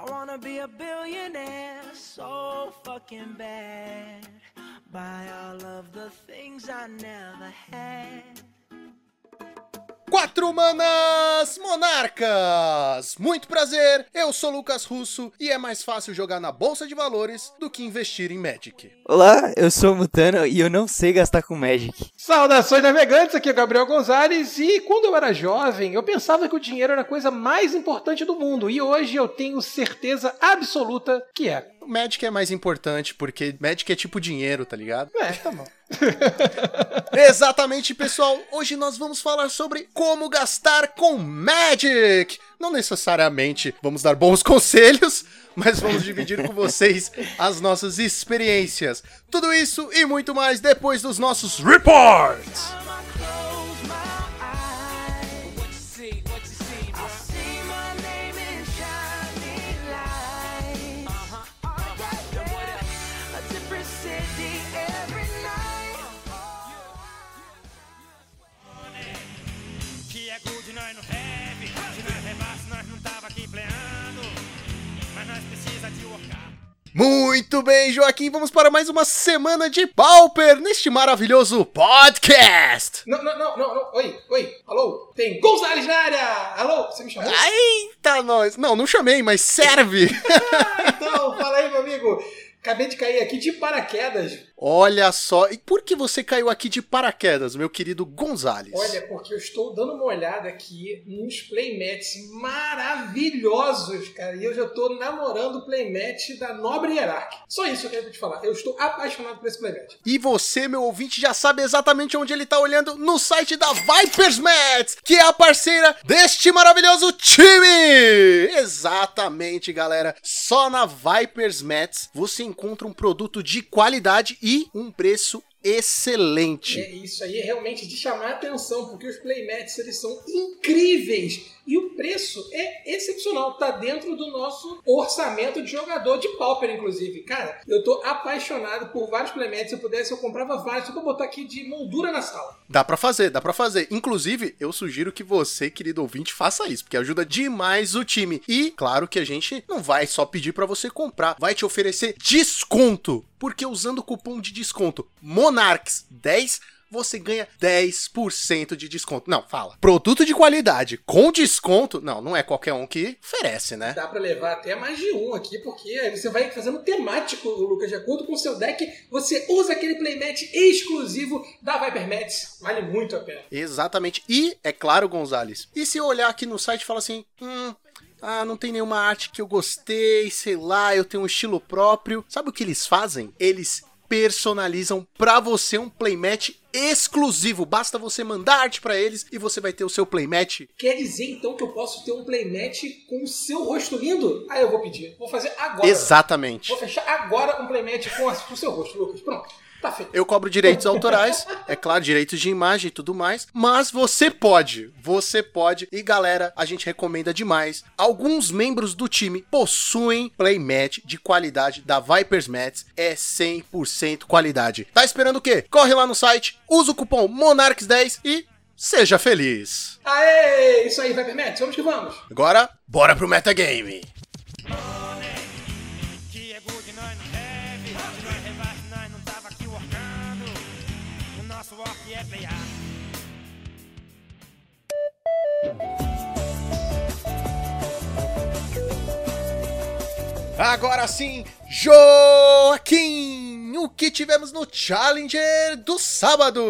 I wanna be a billionaire so fucking bad. Buy all of the things I never had. Quatro manas monarcas! Muito prazer, eu sou Lucas Russo e é mais fácil jogar na bolsa de valores do que investir em Magic. Olá, eu sou o Mutano e eu não sei gastar com Magic. Saudações navegantes, aqui é o Gabriel Gonzalez e quando eu era jovem eu pensava que o dinheiro era a coisa mais importante do mundo e hoje eu tenho certeza absoluta que é. O Magic é mais importante porque Magic é tipo dinheiro, tá ligado? É, tá bom. Exatamente, pessoal. Hoje nós vamos falar sobre como gastar com Magic. Não necessariamente vamos dar bons conselhos, mas vamos dividir com vocês as nossas experiências. Tudo isso e muito mais depois dos nossos reports. Muito bem, Joaquim, vamos para mais uma semana de Pauper neste maravilhoso podcast. Não, não, não, não, não. Oi, oi, alô? Tem Gonzalez na área! Alô, você me chamou? Eita, nós. Não, não chamei, mas serve. Ah, então, fala aí, meu amigo. Acabei de cair aqui de paraquedas. Olha só, e por que você caiu aqui de paraquedas, meu querido Gonzales? Olha, porque eu estou dando uma olhada aqui nos playmats maravilhosos, cara. E eu já estou namorando o playmat da Nobre Hierarch. Só isso eu quero te falar. Eu estou apaixonado por esse playmat. E você, meu ouvinte, já sabe exatamente onde ele tá olhando no site da Vipers Mats, que é a parceira deste maravilhoso time! Exatamente, galera. Só na Vipers Mats você encontra um produto de qualidade e um preço excelente. É isso aí é realmente de chamar a atenção, porque os playmats eles são incríveis e o preço é excepcional, tá dentro do nosso orçamento de jogador de pauper, inclusive. Cara, eu tô apaixonado por vários playmats, se eu pudesse eu comprava vários, só pra botar aqui de moldura na sala. Dá pra fazer, dá pra fazer. Inclusive, eu sugiro que você, querido ouvinte, faça isso, porque ajuda demais o time. E, claro que a gente não vai só pedir pra você comprar, vai te oferecer desconto. Porque usando o cupom de desconto MONARCHS10, você ganha 10% de desconto. Não, fala. Produto de qualidade com desconto. Não, não é qualquer um que oferece, né? Dá pra levar até mais de um aqui, porque aí você vai fazendo temático, Lucas, de acordo com o seu deck, você usa aquele playmat exclusivo da Viper Mats. Vale muito a pena. Exatamente. E, é claro, Gonzales, e se eu olhar aqui no site e falar assim, hum, ah, não tem nenhuma arte que eu gostei, sei lá, eu tenho um estilo próprio. Sabe o que eles fazem? Eles personalizam pra você um playmat exclusivo. Basta você mandar arte pra eles e você vai ter o seu playmat. Quer dizer então que eu posso ter um playmat com o seu rosto lindo? Ah, eu vou pedir. Vou fazer agora. Exatamente. Vou fechar agora um playmat com a- com o seu rosto, Lucas. Pronto. Tá. Eu cobro direitos autorais, é claro, direitos de imagem e tudo mais, mas você pode, você pode. E galera, a gente recomenda demais. Alguns membros do time possuem playmat de qualidade da Vipers Mats, é 100% qualidade. Tá esperando o quê? Corre lá no site, usa o cupom Monarchs10 e seja feliz. Aê! Isso aí, Viper Mats. Vamos que vamos. Agora, bora pro metagame. Que Agora sim, Joaquim, o que tivemos no Challenger do sábado?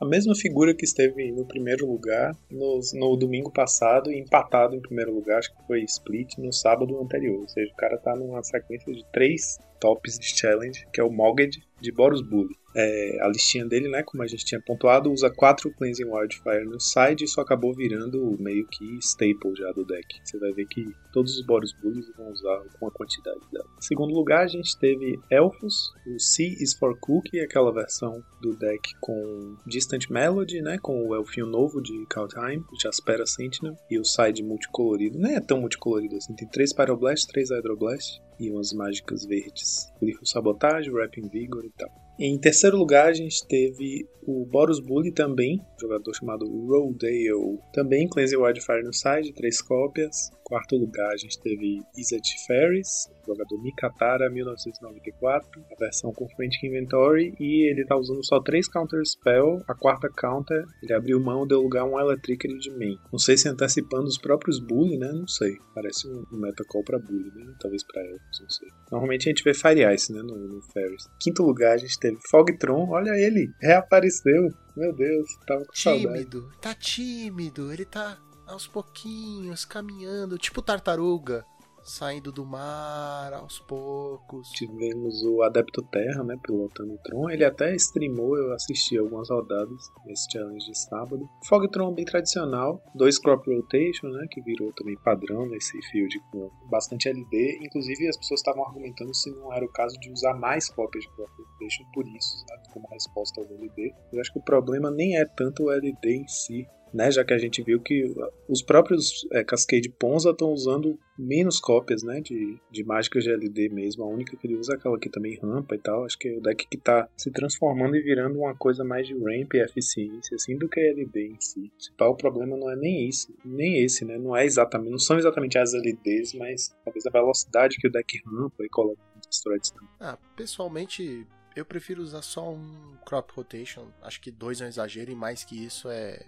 A mesma figura que esteve no primeiro lugar no, no domingo passado e empatado em primeiro lugar, acho que foi split no sábado anterior. Ou seja, o cara tá numa sequência de três tops de challenge, que é o Mogged de Boros Bully. É, a listinha dele, né, como a gente tinha pontuado, usa quatro Cleansing Wildfire no side e isso acabou virando meio que staple já do deck. Você vai ver que todos os Boros Bullies vão usar com a quantidade dela. Em segundo lugar, a gente teve Elfos, o C is for Cookie, aquela versão do deck com Distant Melody, né, com o elfinho novo de Kaldheim, o Jaspera Sentinel, e o side multicolorido. Não é tão multicolorido assim, tem três Pyroblast, três Hydroblast e umas mágicas verdes. Glifo Sabotagem, Rapping Vigor e tal. Em terceiro lugar, a gente teve o Boros Bully também, jogador chamado Rodale, também Cleanse Wildfire no side, três cópias. Quarto lugar, a gente teve Izzet Ferris, jogador Mikatara 1994, a versão com Frantic Inventory, e ele tá usando só três Counter Spell. A quarta counter, ele abriu mão, deu lugar a um Electricity de main. Não sei se antecipando os próprios Bully, né? Não sei. Parece um um metacall pra Bully, né? Talvez pra Elfos, não sei. Normalmente a gente vê Fire Ice, né? No, no Ferris. Quinto lugar, a gente teve Fogtron. Olha ele, reapareceu. Meu Deus, tava com saudade. Tímido, tá tímido, ele tá aos pouquinhos, caminhando, tipo tartaruga, saindo do mar aos poucos. Tivemos o Adepto Terra, né, pilotando o Tron. Ele até streamou, eu assisti algumas rodadas nesse challenge de sábado. Fogtron bem tradicional, dois crop rotation, né, que virou também padrão nesse field com bastante LD. Inclusive as pessoas estavam argumentando se não era o caso de usar mais cópias de crop rotation por isso, sabe, como resposta ao LD. Eu acho que o problema nem é tanto o LD em si, né, já que a gente viu que os próprios é, Cascade Ponza estão usando menos cópias, né, de, de mágicas de LD mesmo. A única que ele usa é aquela que também rampa e tal. Acho que é o deck que tá se transformando e virando uma coisa mais de ramp e eficiência, assim, do que LD em si. O principal problema não é nem isso, nem esse, né, não é exatamente, não são exatamente as LDs, mas talvez a velocidade que o deck rampa e coloca nos threads também. Ah, pessoalmente, eu prefiro usar só um crop rotation. Acho que dois é um exagero e mais que isso é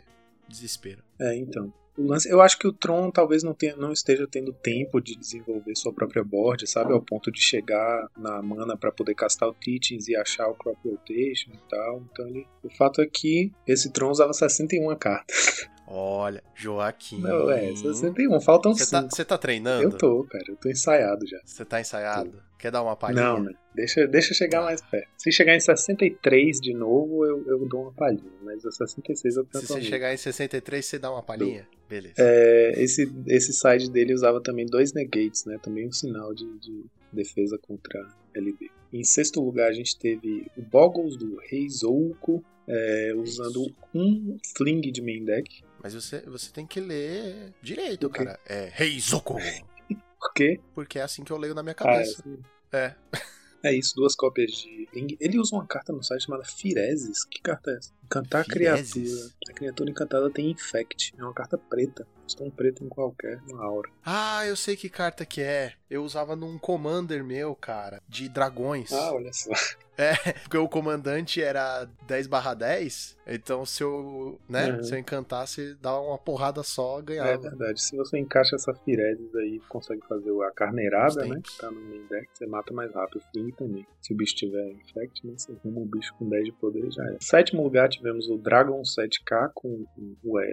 desespero. É, então. Lance, eu acho que o Tron talvez não, tenha, não esteja tendo tempo de desenvolver sua própria board, sabe? Ao ponto de chegar na mana para poder castar o Teachings e achar o Crop Rotation e tal. Então, ele, o fato é que esse Tron usava 61 cartas. Olha, Joaquim. Não, é, 61, faltam Você tá, 5. você tá treinando? Eu tô, cara, eu tô ensaiado já. Você tá ensaiado? Quer dar uma palhinha? Não, né? Deixa, deixa chegar mais perto. Se chegar em 63 de novo, eu, eu dou uma palhinha. Mas a 66 eu Se tento você chegar em 63, você dá uma palhinha? Beleza. É, esse, esse side dele usava também dois negates, né? Também um sinal de, de defesa contra LB. Em sexto lugar, a gente teve o Boggles do Reizouko, é, usando um fling de main deck. Mas você, você tem que ler direito, O quê? cara. É Reizoko. Por quê? Porque é assim que eu leio na minha Ah, cabeça. é, É. é isso, duas cópias de fling. Ele usa uma carta no site chamada Firezes. Que carta é essa? Encantar a criatura. A criatura encantada tem Infect. É uma carta preta. Um preto em qualquer, uma aura. Ah, eu sei que carta que é. Eu usava num commander meu, cara, de dragões. Ah, olha só. É, porque o comandante era 10 barra 10, então se eu, né, Uhum. se eu encantasse, dava uma porrada só, É ganhava. verdade. Se você encaixa essa Firezes aí consegue fazer a carneirada, né? Que tá no main deck, você mata mais rápido. O Fling também. Se o bicho tiver infect, né? Você arruma um bicho com 10 de poder e já é. Sétimo lugar tivemos o Dragon 7K com um UR.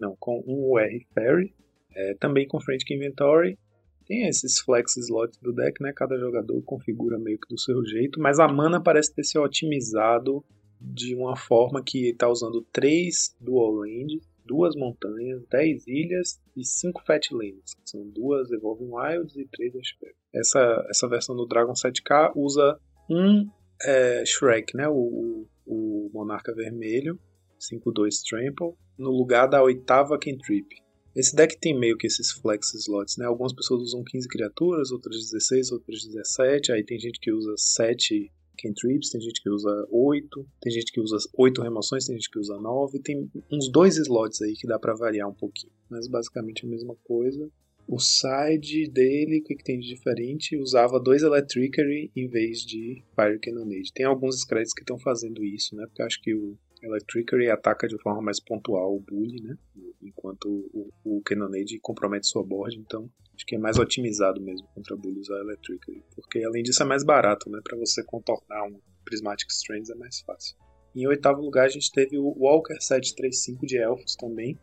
Não, com um UR Fairy. É, também com Frantic Inventory. Tem esses flex slots do deck, né? Cada jogador configura meio que do seu jeito, mas a mana parece ter se otimizado de uma forma que tá usando 3 dual land, duas montanhas, 10 ilhas e 5 fat lands, que são duas Evolving Wilds e 3 HP. Essa, essa versão do Dragon 7K usa um é, Shrek, né? O, o, Monarca Vermelho, 5-2 Trample, no lugar da oitava Cantrip. Esse deck tem meio que esses flex slots, né? Algumas pessoas usam 15 criaturas, outras 16, outras 17. Aí tem gente que usa 7 cantrips, tem gente que usa 8, tem gente que usa 8 remoções, tem gente que usa 9. Tem uns dois slots aí que dá pra variar um pouquinho. Mas basicamente a mesma coisa. O side dele, o que, que tem de diferente? Usava dois Electricary em vez de Fire Cannonade. Tem alguns scripts que estão fazendo isso, né? Porque eu acho que o Electricary ataca de forma mais pontual o Bully, né? Enquanto o, o Cannonade compromete sua board, então acho que é mais otimizado mesmo contra Bully usar Electricary. Porque além disso é mais barato, né? Pra você contornar um Prismatic Strands é mais fácil. Em oitavo lugar a gente teve o Walker 735 de Elfos também.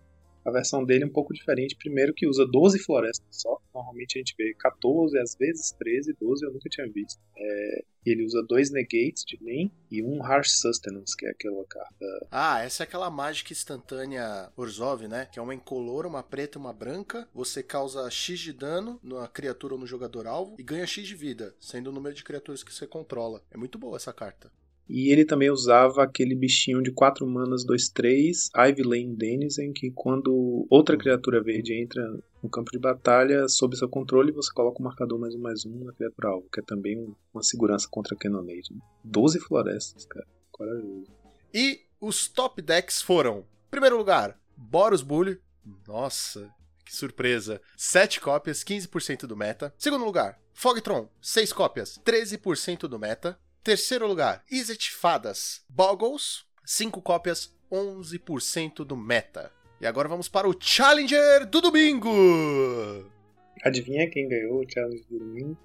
A versão dele é um pouco diferente. Primeiro que usa 12 florestas só. Normalmente a gente vê 14, às vezes 13, 12 eu nunca tinha visto. É, ele usa dois negates de main e um Harsh Sustenance, que é aquela carta. Ah, essa é aquela mágica instantânea Orzhov, né? Que é uma incolor, uma preta e uma branca. Você causa X de dano na criatura ou no jogador alvo e ganha X de vida, sendo o número de criaturas que você controla. É muito boa essa carta. E ele também usava aquele bichinho de 4 manas 2-3, Ivy Lane Denizen, que quando outra criatura verde entra no campo de batalha, sob seu controle, você coloca o marcador mais um mais um na criatura alvo, que é também um- uma segurança contra Cannonade. Né? 12 florestas, cara. Corajoso. E os top decks foram: primeiro lugar, Boros Bully. Nossa, que surpresa. 7 cópias, 15% do meta. Segundo lugar, Fogtron, 6 cópias, 13% do meta. Terceiro lugar, Izzet Fadas Boggles, 5 cópias, 11% do meta. E agora vamos para o Challenger do domingo! Adivinha quem ganhou o challenge do domingo?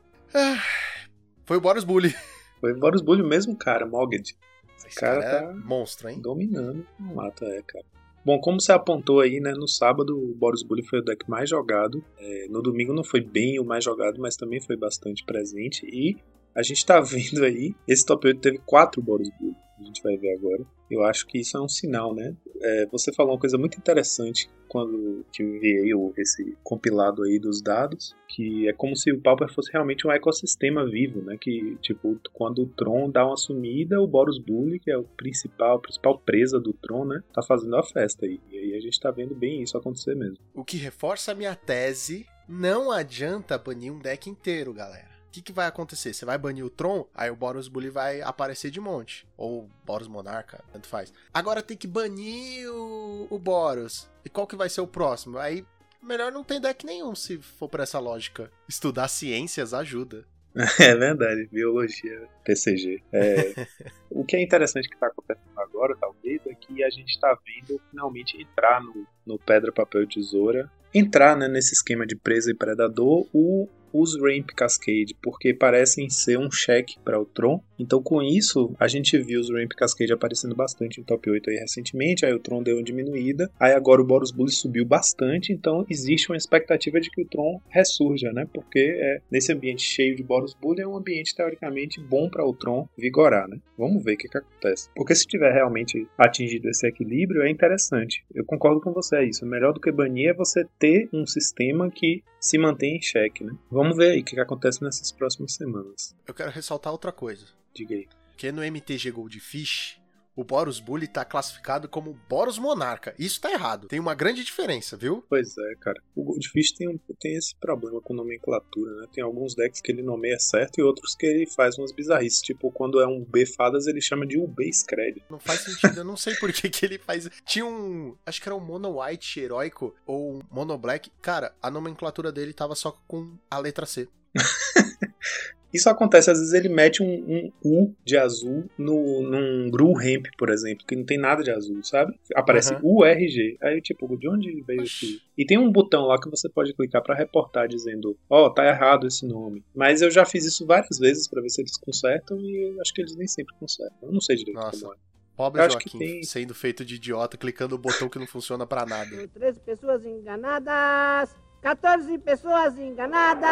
Foi o Boros Bully. Foi o Boros Bully mesmo, cara, Mogged. Esse cara cara, tá- é monstro, hein? Dominando o mata, é, cara. Bom, como você apontou aí, né, no sábado o Boros Bully foi o deck mais jogado. É, no domingo não foi bem o mais jogado, mas também foi bastante presente. E a gente tá vendo aí, esse top 8 teve quatro Boros Bully. A gente vai ver agora. Eu acho que isso é um sinal, né? É, você falou uma coisa muito interessante quando que enviei esse compilado aí dos dados, que é como se o Pauper fosse realmente um ecossistema vivo, né? Que, tipo, quando o Tron dá uma sumida, o Boros Bully, que é o principal, a principal presa do Tron, né? Tá fazendo a festa aí. E aí a gente tá vendo bem isso acontecer mesmo. O que reforça a minha tese, não adianta banir um deck inteiro, galera. O que, que vai acontecer? Você vai banir o Tron, aí o Boros Bully vai aparecer de monte. Ou Boros Monarca, tanto faz. Agora tem que banir o, o Boros. E qual que vai ser o próximo? Aí, melhor não ter deck nenhum, se for por essa lógica. Estudar ciências ajuda. É verdade, biologia, TCG. É, o que é interessante que está acontecendo agora, talvez, é que a gente está vendo finalmente entrar no, no Pedra, Papel e Tesoura, entrar né, nesse esquema de presa e predador o, os Ramp Cascade, porque parecem ser um cheque para o Tron. Então, com isso, a gente viu os Ramp Cascade aparecendo bastante em top 8 aí recentemente, aí o Tron deu uma diminuída, aí agora o Boros Bully subiu bastante, então existe uma expectativa de que o Tron ressurja, né? Porque é, nesse ambiente cheio de Boros Bully é um ambiente teoricamente bom para o Tron vigorar, né? Vamos ver o que, que acontece. Porque se tiver realmente atingido esse equilíbrio, é interessante. Eu concordo com você, é isso. Melhor do que banir é você ter um sistema que se mantém em xeque, né? Vamos ver aí o que, que acontece nessas próximas semanas. Eu quero ressaltar outra coisa. Diga aí. Porque no MTG Goldfish, o Boros Bully tá classificado como Boros Monarca. Isso tá errado. Tem uma grande diferença, viu? Pois é, cara. O Goldfish tem, um- tem esse problema com nomenclatura, né? Tem alguns decks que ele nomeia certo e outros que ele faz umas bizarrices. Tipo, quando é um B fadas, ele chama de UB Scred. Não faz sentido, eu não sei por que, que ele faz. Tinha um. Acho que era um Mono White heróico ou um Mono Black. Cara, a nomenclatura dele tava só com a letra C. Isso acontece, às vezes ele mete um, um U de azul no, num Gru Ramp, por exemplo, que não tem nada de azul, sabe? Aparece Aham. URG. Aí, tipo, de onde veio esse. E tem um botão lá que você pode clicar pra reportar dizendo: Ó, tá errado esse nome. Mas eu já fiz isso várias vezes pra ver se eles consertam e acho que eles nem sempre consertam. Eu não sei direito Nossa. como é. Pobre Eu acho que Joaquim, tem- sendo feito de idiota, clicando o botão que não funciona pra nada. 13 pessoas enganadas. 14 pessoas enganadas.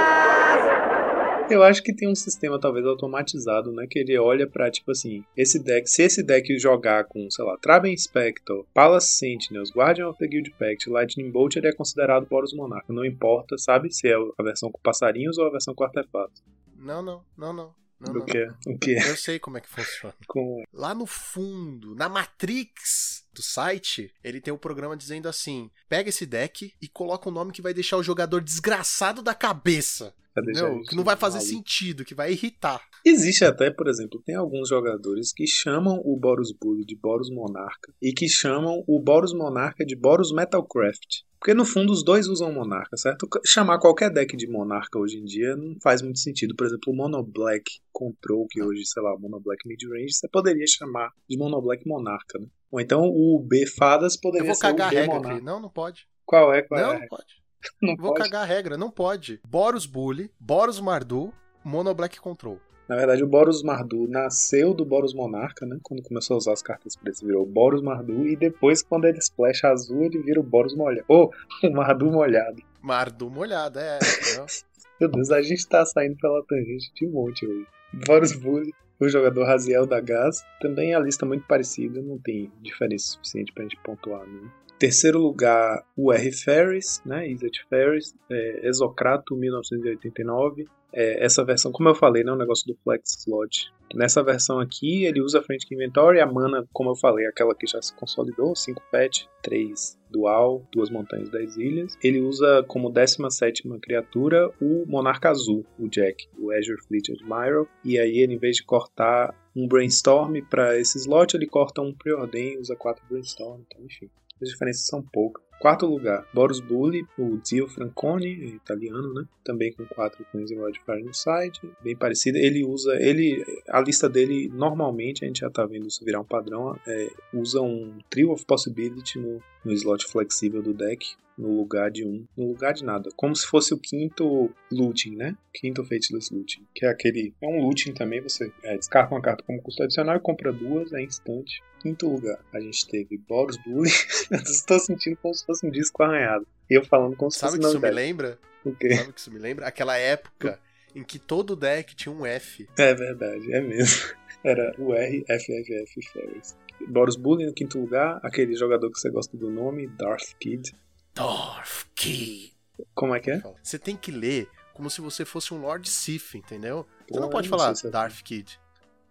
Eu acho que tem um sistema talvez automatizado, né? Que ele olha pra, tipo assim, esse deck, se esse deck jogar com, sei lá, Traben Spectre, Palace Sentinels, Guardian of the Guild Pact, Lightning Bolt, ele é considerado Boros Monarca. Não importa, sabe, se é a versão com passarinhos ou a versão com artefatos. Não, não, não, não. não, Do não. que? O que? Eu sei como é que funciona. Com... Lá no fundo, na Matrix do site, ele tem o programa dizendo assim: pega esse deck e coloca um nome que vai deixar o jogador desgraçado da cabeça. isso Que não vai fazer sentido, que vai irritar. Existe até, por exemplo, tem alguns jogadores que chamam o Boros Bully de Boros Monarca e que chamam o Boros Monarca de Boros Metalcraft. Porque no fundo os dois usam Monarca, certo? Chamar qualquer deck de Monarca hoje em dia não faz muito sentido. Por exemplo, o Mono Black Control, que hoje, sei lá, Mono Black Midrange, você poderia chamar de Mono Black Monarca, né? Ou então o B Fadas Eu poderia vou ser o cagar a regra aqui. Não, não pode. Qual é? Qual Não, é? não pode. Não Vou pode. cagar a regra, não pode. Boros Bully, Boros Mardu, Mono Black Control. Na verdade, o Boros Mardu nasceu do Boros Monarca, né? Quando começou a usar as cartas pretas, virou Boros Mardu. E depois, quando ele splash azul, ele vira o Boros molhado. Ou o Mardu molhado. Mardu molhado, é. Meu Deus, a gente tá saindo pela tangente de um monte hoje. Boros Bully, o jogador Raziel da Gás. Também a lista muito parecida, não tem diferença suficiente pra gente pontuar, né? Terceiro lugar, o R. Ferris, né? Izzet Ferris, é, Exocrato 1989. É, essa versão, como eu falei, né? O negócio do Flex Slot. Nessa versão aqui, ele usa a Frantic Inventory, a mana, como eu falei, aquela que já se consolidou, 5 pet, 3 dual, duas montanhas, 10 ilhas. Ele usa como 17 criatura o Monarca Azul, o Jack, o Azure Fleet Admiral. E aí ele, em vez de cortar um Brainstorm para esse slot, ele corta um Preordain, usa 4 Brainstorm, então enfim. As diferenças são poucas. Quarto lugar, Boros Bully, o Zio Franconi, italiano, né? Também com 4 Queens e Wildfire no site, bem parecido. Ele usa, ele, a lista dele normalmente a gente já tá vendo isso virar um padrão, é, usa um Trio of Possibility no, no slot flexível do deck, no lugar de um, no lugar de nada, como se fosse o quinto looting, né? Quinto Fateless Looting, que é aquele, é um looting também, você é, descarta uma carta como custo adicional e compra duas, é instante. Quinto lugar, a gente teve Boros Bully, estou sentindo como se fosse um disco arranhado, e eu falando como se Sabe que isso me lembra? O quê? Sabe o que isso me lembra? Aquela época em que todo deck tinha um F. É verdade, é mesmo. Era o RFFF Ferris. Boros Bully no quinto lugar, aquele jogador que você gosta do nome, Darth Kid. Dorf Kid. Como é que é? Você tem que ler como se você fosse um Lord Sith, entendeu? Você Pô, não pode não falar se é Darth Kid.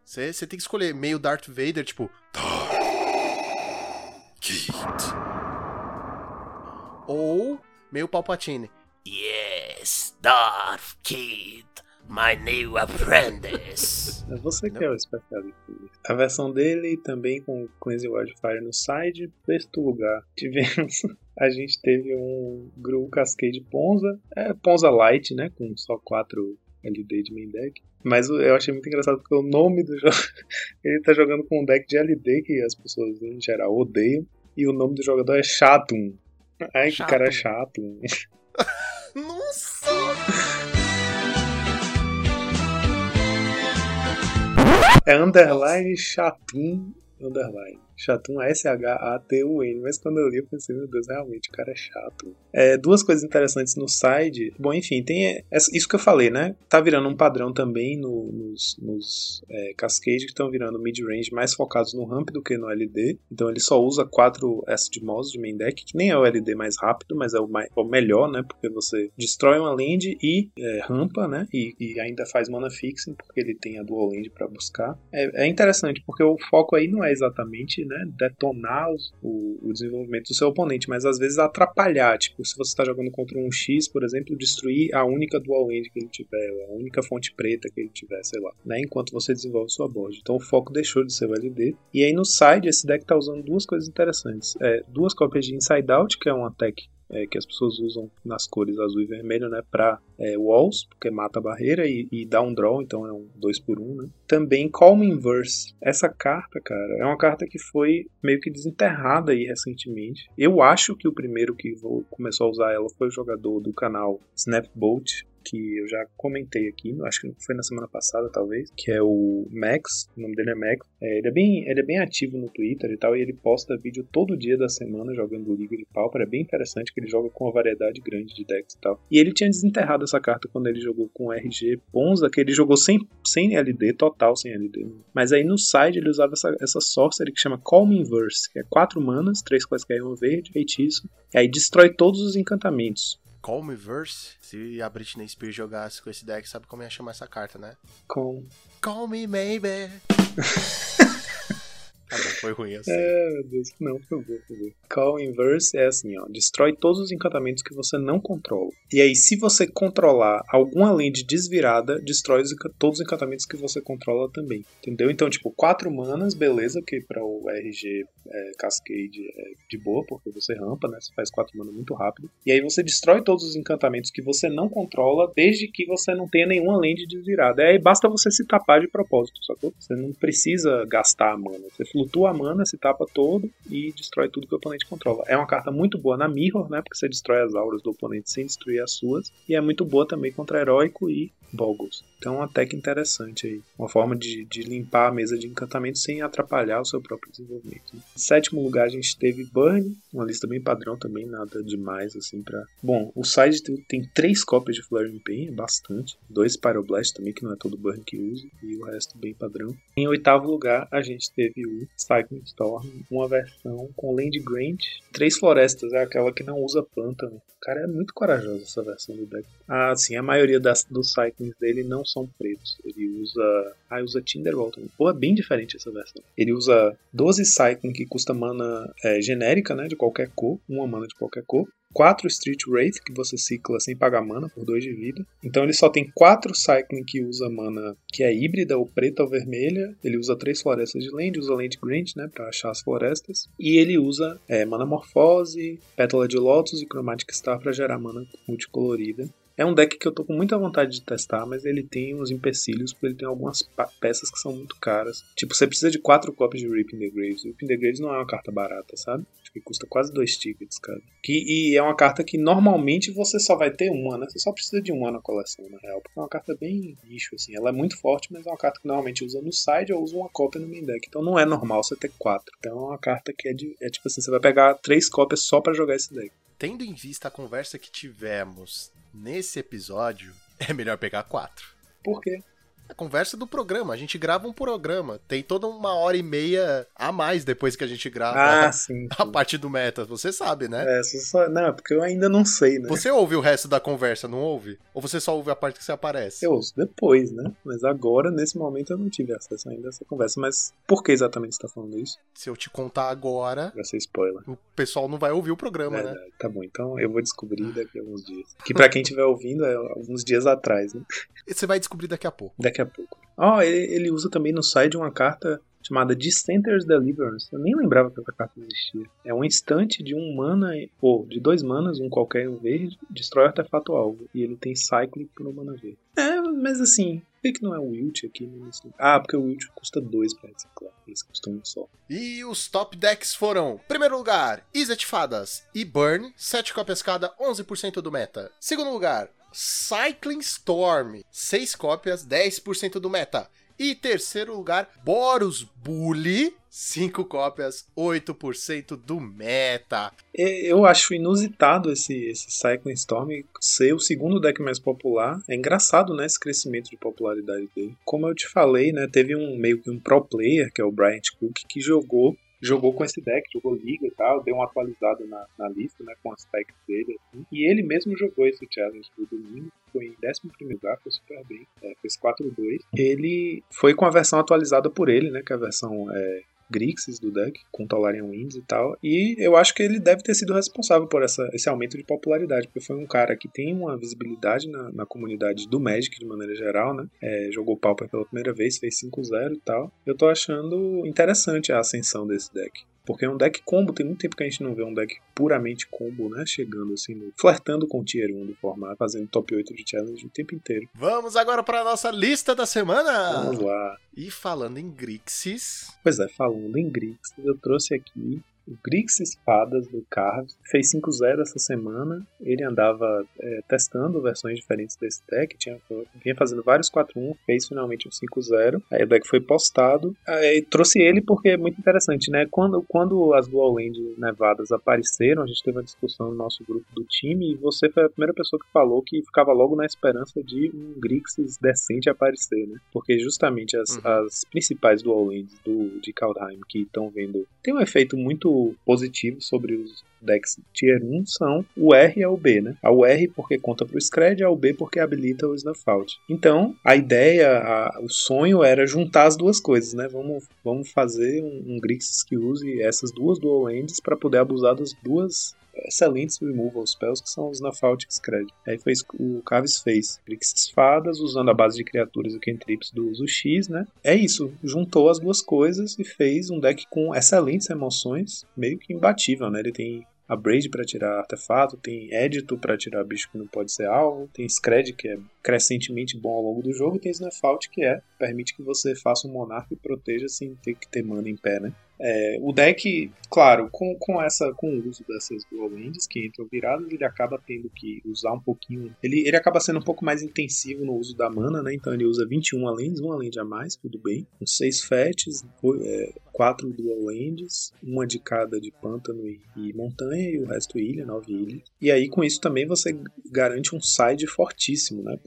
Você, você tem que escolher meio Darth Vader, tipo Darth Kid. Ou meio Palpatine. Yes, Darth Kid, my new apprentice. É você que é o especialista. A versão dele também com Cleanse Wildfire no side. Sexto lugar, tivemos. A gente teve um Gru Cascade Ponza. É Ponza Light, né? Com só 4 LD de main deck. Mas eu achei muito engraçado porque o nome do jogo. Ele tá jogando com um deck de LD que as pessoas em geral odeiam. E o nome do jogador é Chatum. Ai, que Chatum. cara chato. Nossa! É underline chatum, underline. Chatum S-H-A-T-U-N. Mas quando eu li, eu pensei, meu Deus, realmente, o cara é chato. É, duas coisas interessantes no side. Bom, enfim, tem isso que eu falei, né? Tá virando um padrão também no- nos, nos é, Cascade, que estão virando mid-range mais focados no ramp do que no LD. Então ele só usa 4 Acid Moss de main deck, que nem é o LD mais rápido, mas é o, mais, o melhor, né? Porque você destrói uma land e é, rampa, né? E, e ainda faz mana fixing, porque ele tem a dual land pra buscar. É, é interessante, porque o foco aí não é exatamente né, detonar os- o, o desenvolvimento do seu oponente, mas às vezes atrapalhar. Tipo, se você está jogando contra um X, por exemplo, destruir a única dual land que ele tiver, a única fonte preta que ele tiver, sei lá, né, enquanto você desenvolve sua board. Então o foco deixou de ser o LD. E aí no side, esse deck tá usando duas coisas interessantes. É, duas cópias de Inside Out, que é um attack é, que as pessoas usam nas cores azul e vermelho, né, para walls, porque mata a barreira e, e dá um draw, então é um 2 por 1 um, né. Também Calm Inverse. Essa carta, cara, é uma carta que foi meio que desenterrada aí recentemente. Eu acho que o primeiro que começou a usar ela foi o jogador do canal Snapbolt, que eu já comentei aqui, acho que foi na semana passada, talvez, que é o Max, o nome dele é Max. É, ele, é bem, ele é bem ativo no Twitter e tal, e ele posta vídeo todo dia da semana jogando Liga de Pauper. É bem interessante que ele joga com uma variedade grande de decks e tal. E ele tinha desenterrado essa carta quando ele jogou com RG Ponza, que ele jogou sem, sem LD, total sem LD. Mas aí no side ele usava essa, essa sorcery que chama Calm Inverse, que é 4 manas, 3 quaisquer e um verde, feitiço. E aí destrói todos os encantamentos. Call Me Verse. Se a Britney Spears jogasse com esse deck, sabe como ia chamar essa carta, né? Com Call Me Maybe. Bom, foi ruim assim. É, meu Deus, não, por favor, por favor. Call Inverse é assim, ó. Destrói todos os encantamentos que você não controla. E aí, se você controlar alguma land desvirada, destrói todos os encantamentos que você controla também. Entendeu? Então, tipo, quatro manas, beleza, que para o RG é, Cascade é de boa, porque você rampa, né? Você faz quatro manas muito rápido. E aí você destrói todos os encantamentos que você não controla, desde que você não tenha nenhuma land desvirada. Aí basta você se tapar de propósito, sacou? Você não precisa gastar a mana. Você flutua a mana, se tapa todo e destrói tudo que o oponente controla. É uma carta muito boa na Mirror, né? Porque você destrói as auras do oponente sem destruir as suas. E é muito boa também contra Heróico e Boggles. Então, uma tech interessante aí. Uma forma de, de limpar a mesa de encantamento sem atrapalhar o seu próprio desenvolvimento. Em sétimo lugar, a gente teve Burn, uma lista bem padrão também, nada demais assim pra. Bom, o side tem, três cópias de Flaring Pain, é bastante. Dois Pyroblast também, que não é todo Burn que usa, e o resto bem padrão. Em oitavo lugar, a gente teve o Cycling Storm uma versão com Land Grant, três florestas, é aquela que não usa pântano. Cara, é muito corajosa essa versão do deck. Ah, sim, a maioria das, dos Cyclings dele não são pretos. Ele usa. Ah, usa Tinderbolt também. Pô, é bem diferente essa versão. Ele usa 12 Cycling que custa mana é, genérica, né? De qualquer cor, uma mana de qualquer cor. 4 Street Wraith, que você cicla sem pagar mana por 2 de vida. Então ele só tem 4 Cycling que usa mana que é híbrida, ou preta ou vermelha. Ele usa 3 florestas de land, usa Land Grant, né, pra achar as florestas. E ele usa é, Mana Morfose, Pétala de Lotus e Chromatic Star para gerar mana multicolorida. É um deck que eu tô com muita vontade de testar, mas ele tem uns empecilhos, porque ele tem algumas peças que são muito caras. Tipo, você precisa de 4 cópias de Rip the Graves. Rip the Graves não é uma carta barata, sabe? Acho que custa quase 2 tickets, cara. Que, e é uma carta que normalmente você só vai ter uma, né? Você só precisa de uma na coleção, na real. Porque é uma carta bem nicho, assim. Ela é muito forte, mas é uma carta que normalmente usa no side ou usa uma cópia no main deck. Então não é normal você ter 4. Então é uma carta que é, de, é tipo assim, você vai pegar 3 cópias só para jogar esse deck. Tendo em vista a conversa que tivemos nesse episódio, é melhor pegar quatro. Por quê? A conversa do programa, a gente grava um programa, tem toda uma hora e meia a mais depois que a gente grava Ah, a, sim. a parte do meta, você sabe, né? É, só, só- não, é porque eu ainda não sei, né? Você ouve o resto da conversa, não ouve? Ou você só ouve a parte que você aparece? Eu ouço depois, né? Mas agora, nesse momento, eu não tive acesso ainda a essa conversa. Mas por que exatamente você tá falando isso? Se eu te contar agora, Vai ser spoiler. o pessoal não vai ouvir o programa, né? Verdade. Tá bom, então eu vou descobrir daqui a alguns dias. Que pra quem estiver ouvindo é alguns dias atrás, né? E Você vai descobrir daqui a pouco. Daqui a pouco. Ó, ele, ele usa também no site uma carta chamada Dissenter's Deliverance. Eu nem lembrava que essa carta existia. É um instante de um mana, ou de dois manas, um qualquer um verde, destrói artefato alvo. E ele tem Cycling por um mana verde. É, mas assim, por que que não é o Wilt aqui? Ah, porque o Wilt custa dois pra reciclar. Esse custa um só. E os top decks foram: primeiro lugar, Izzet Fadas e Burn, 7 cópias cada, 11% do meta. Segundo lugar, Cycling Storm, 6 cópias, 10% do meta. E terceiro lugar, Boros Bully, 5 cópias, 8% do meta. É, Eu acho inusitado esse, esse Cycling Storm ser o segundo deck mais popular. É engraçado, né, esse crescimento de popularidade dele. Como eu te falei, né, teve um meio que um pro player, que é o Bryant Cook, que jogou jogou com esse deck, jogou liga e tal, deu uma atualizada na, na lista, né, com as packs dele, assim. E ele mesmo jogou esse challenge do domingo, foi em 11 lugar, foi super bem, é, fez 4-2. Ele foi com a versão atualizada por ele, né, que é a versão é, Grixis do deck, com Tolarian Winds e tal. E eu acho que ele deve ter sido responsável por essa, esse aumento de popularidade, porque foi um cara que tem uma visibilidade na, na comunidade do Magic de maneira geral, né? É, jogou Pauper pela primeira vez, fez 5-0 e tal. Eu tô achando interessante a ascensão desse deck. Porque é um deck combo, tem muito tempo que a gente não vê um deck puramente combo, né? Chegando assim, no- flertando com o Tier 1 do formato, fazendo top 8 de challenge o tempo inteiro. Vamos agora para a nossa lista da semana. Vamos lá. E falando em Grixis, Pois é, falando em Grixis, eu trouxe aqui o Grixis Fadas do Carves. Fez 5-0 essa semana. Ele andava é, testando versões diferentes desse deck. Tinha, vinha fazendo vários 4-1, fez finalmente um 5-0. Aí o deck foi postado. Aí trouxe ele porque é muito interessante, né? Quando, quando as Dual Land nevadas apareceram, a gente teve uma discussão no nosso grupo do time e você foi a primeira pessoa que falou que ficava logo na esperança de um Grixis decente aparecer, né? Porque justamente as, Uhum. as principais Dual Lands do, de Kaldheim que estão vendo tem um efeito muito positivo sobre os decks Tier 1 são o R e o B, né? A UR porque conta pro Scred, a B porque habilita o Snuff Out. Então, a ideia, a- o sonho era juntar as duas coisas, né? Vamos, vamos fazer um, um Grixis que use essas duas Dual Lands para poder abusar das duas excelentes removal spells que são os e Scred. Aí foi isso que o Caves fez. Grixis Fadas, usando a base de criaturas e cantrips do uso X, né? É isso, juntou as duas coisas e fez um deck com excelentes emoções, meio que imbatível, né? Ele tem a Braid para tirar artefato, tem Edito para tirar bicho que não pode ser alvo, tem Scred que é crescentemente bom ao longo do jogo, e tem Snuff-Out que é permite que você faça um monarca e proteja sem ter que ter mana em pé, né? É, o deck, claro, com, com essa com o uso dessas dual lands que entram viradas, ele acaba tendo que usar um pouquinho. Ele, ele acaba sendo um pouco mais intensivo no uso da mana, né? Então ele usa 21 lands, uma land a mais, tudo bem. Com 6 fetches, 4 dual lands, uma de cada de pântano e, e montanha, e o resto ilha, 9 ilhas. E aí com isso também você garante um side fortíssimo, né?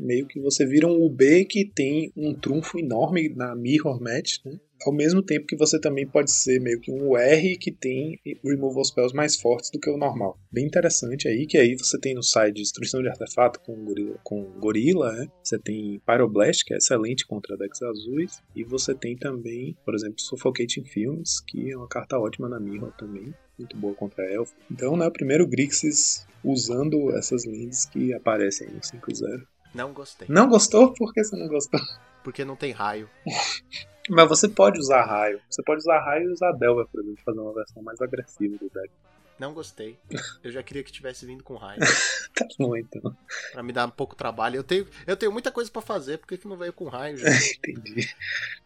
Meio que você vira um UB que tem um trunfo enorme na Mirror Match, né? Ao mesmo tempo que você também pode ser meio que um UR que tem removal spells mais fortes do que o normal. Bem interessante aí, que aí você tem no side destruição de artefato com gorila, com gorila né? Você tem Pyroblast, que é excelente contra decks azuis. E você tem também, por exemplo, Suffocating Films, que é uma carta ótima na Mirror também. Muito boa contra Elf. Então, né, o primeiro Grixis usando essas links que aparecem no 5-0. Não gostei. Não gostou? Por que você não gostou? Porque não tem raio. Mas você pode usar raio. Você pode usar raio e usar Delver, por exemplo, fazer uma versão mais agressiva do deck. Não gostei. Eu já queria que tivesse vindo com raio. Tá bom, então. Pra me dar um pouco de trabalho. Eu tenho, eu tenho muita coisa pra fazer, por que, que não veio com raio, já? Entendi.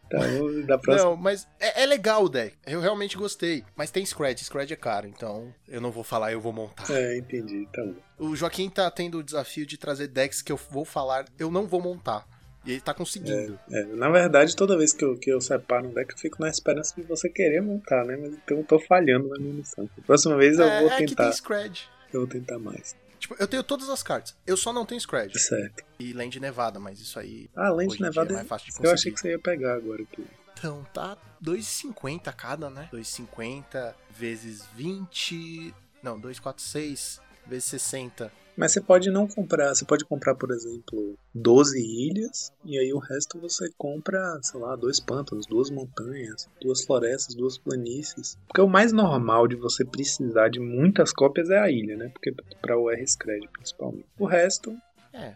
Tá, vamos da próxima. Não, mas é, é legal o deck. Eu realmente gostei. Mas tem Scred. Scred é caro, então eu não vou falar, eu vou montar. É, entendi. Tá bom. O Joaquim tá tendo o desafio de trazer decks que eu vou falar, eu não vou montar. E ele tá conseguindo. É, é. Na verdade, toda vez que eu, que eu separo um deck, eu fico na esperança de você querer montar, né? Mas então eu tô falhando na minha missão. Próxima vez eu é, vou tentar. É que tem Scred. Eu vou tentar mais. Tipo, eu tenho todas as cartas. Eu só não tenho Scred. Certo. E Land Nevada, mas isso aí. Ah, Land é Nevada é mais fácil de conseguir. Eu achei que você ia pegar agora aqui. Então, tá 2,50 cada, né? 2,50 vezes 20. Não, 2, 4, 6. B60. Mas você pode não comprar, você pode comprar, por exemplo, 12 ilhas, e aí o resto você compra, sei lá, dois pântanos, duas montanhas, duas florestas, duas planícies. Porque o mais normal de você precisar de muitas cópias é a ilha, né? Porque para o R-Scred principalmente. O resto. É,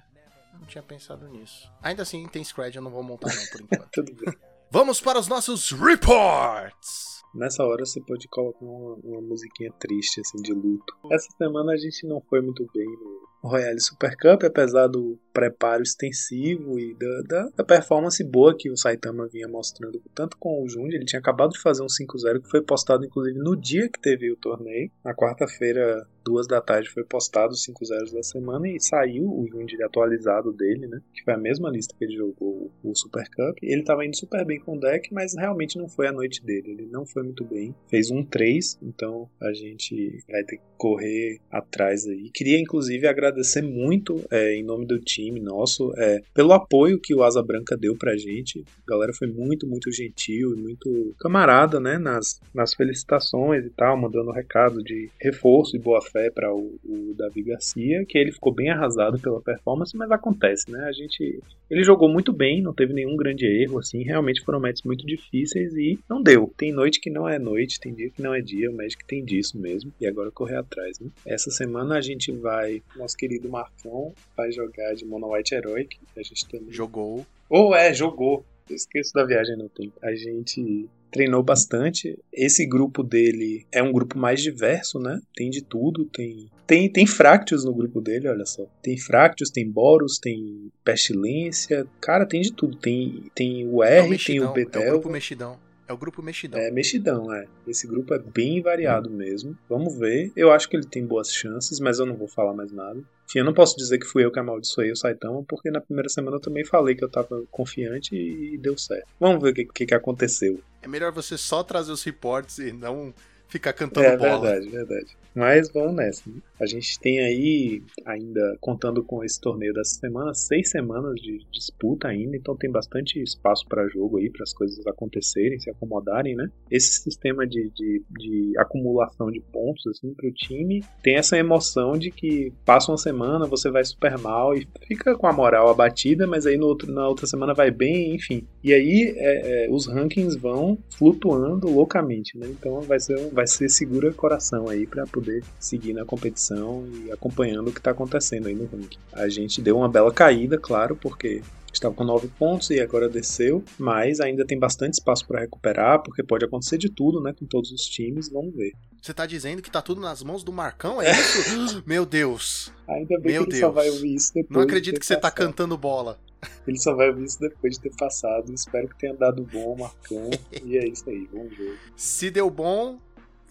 não tinha pensado nisso. Ainda assim, tem Scred, eu não vou montar não por enquanto. Tudo bem. Vamos para os nossos reports! Nessa hora você pode colocar uma, uma musiquinha triste, assim, de luto. Essa semana a gente não foi muito bem no Royale Super Cup, apesar do preparo extensivo e da, da, da performance boa que o Saitama vinha mostrando, tanto com o Jundi, ele tinha acabado de fazer um 5-0 que foi postado inclusive no dia que teve o torneio. Na quarta-feira, duas da tarde, foi postado os 5-0 da semana e saiu o Jundi atualizado dele, né? Que foi a mesma lista que ele jogou o Super Cup. Ele tava indo super bem com o deck, mas realmente não foi a noite dele. Ele não foi muito bem. Fez um 3, então a gente vai ter que correr atrás aí. Queria inclusive agradecer muito é, em nome do time nosso é, pelo apoio que o Asa Branca deu pra gente. A galera foi muito, muito gentil e muito camarada, né? Nas, nas felicitações e tal, mandando recado de reforço e boa fé para o, o Davi Garcia, que ele ficou bem arrasado pela performance, mas acontece, né? A gente. Ele jogou muito bem, não teve nenhum grande erro, assim. Realmente foram matches muito difíceis e não deu. Tem noite que não é noite, tem dia que não é dia, o Magic tem disso mesmo. E agora correr atrás, né? Essa semana a gente vai. Querido Marcão vai jogar de Mono White Heroic. A gente também. Jogou. Ou é, jogou. Eu esqueço da viagem no tempo. A gente treinou bastante. Esse grupo dele é um grupo mais diverso, né? Tem de tudo, tem tem tem Fractus no grupo dele, olha só. Tem Fractus, tem Boros, tem Pestilência, cara, tem de tudo. Tem tem o É R, o tem o mexidão, é o Betel. grupo mexidão. É o grupo mexidão. É mexidão, é. Esse grupo é bem variado mesmo. Vamos ver. Eu acho que ele tem boas chances, mas eu não vou falar mais nada. Enfim, eu não posso dizer que fui eu que amaldiçoei o Saitama, porque na primeira semana eu também falei que eu tava confiante e deu certo. Vamos ver o que, que, que aconteceu. É melhor você só trazer os reports e não ficar cantando É bola. verdade, verdade. Mas vamos nessa. Né? A gente tem aí, ainda contando com esse torneio dessa semana, seis semanas de disputa ainda, então tem bastante espaço para jogo aí, para as coisas acontecerem, se acomodarem, né? Esse sistema de, de, de acumulação de pontos assim para o time tem essa emoção de que passa uma semana, você vai super mal e fica com a moral abatida, mas aí no outro, na outra semana vai bem, enfim. E aí é, é, os rankings vão flutuando loucamente, né? Então vai ser, vai ser segura coração aí para poder seguir na competição e acompanhando o que está acontecendo aí no ranking. A gente deu uma bela caída, claro, porque estava com 9 pontos e agora desceu, mas ainda tem bastante espaço para recuperar, porque pode acontecer de tudo, né, com todos os times, vamos ver. Você tá dizendo que tá tudo nas mãos do Marcão? É isso? Meu Deus. Ainda bem Meu que ele só Deus. vai ouvir isso depois. Não de acredito ter que você tá passado. cantando bola. Ele só vai ouvir isso depois de ter passado. Espero que tenha dado bom, Marcão. e é isso aí, vamos ver. Se deu bom,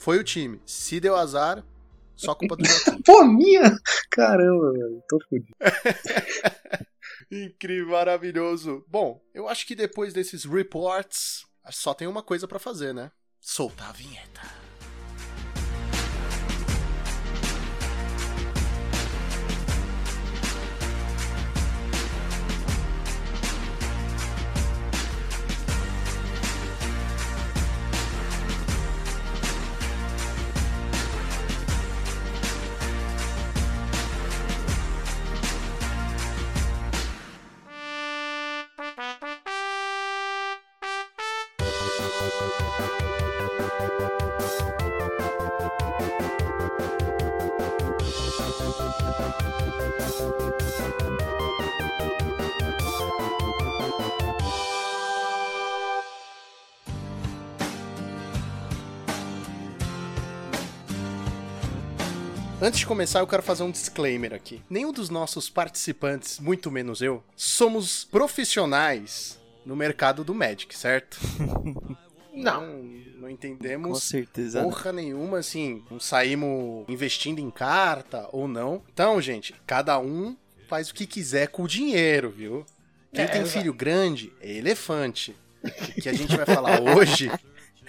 foi o time. Se deu azar, só culpa do Joaquim. Pô, minha! Caramba, velho, tô fudido. Incrível, maravilhoso. Bom, eu acho que depois desses reports, só tem uma coisa pra fazer, né? Soltar a vinheta. Antes de começar, eu quero fazer um disclaimer aqui. Nenhum dos nossos participantes, muito menos eu, somos profissionais no mercado do Magic, certo? Não. Não, não Com entendemos certeza. porra nenhuma, assim, não saímos investindo em carta ou não. Então, gente, cada um faz o que quiser com o dinheiro, viu? Quem É, tem filho grande é elefante. O que a gente vai falar hoje.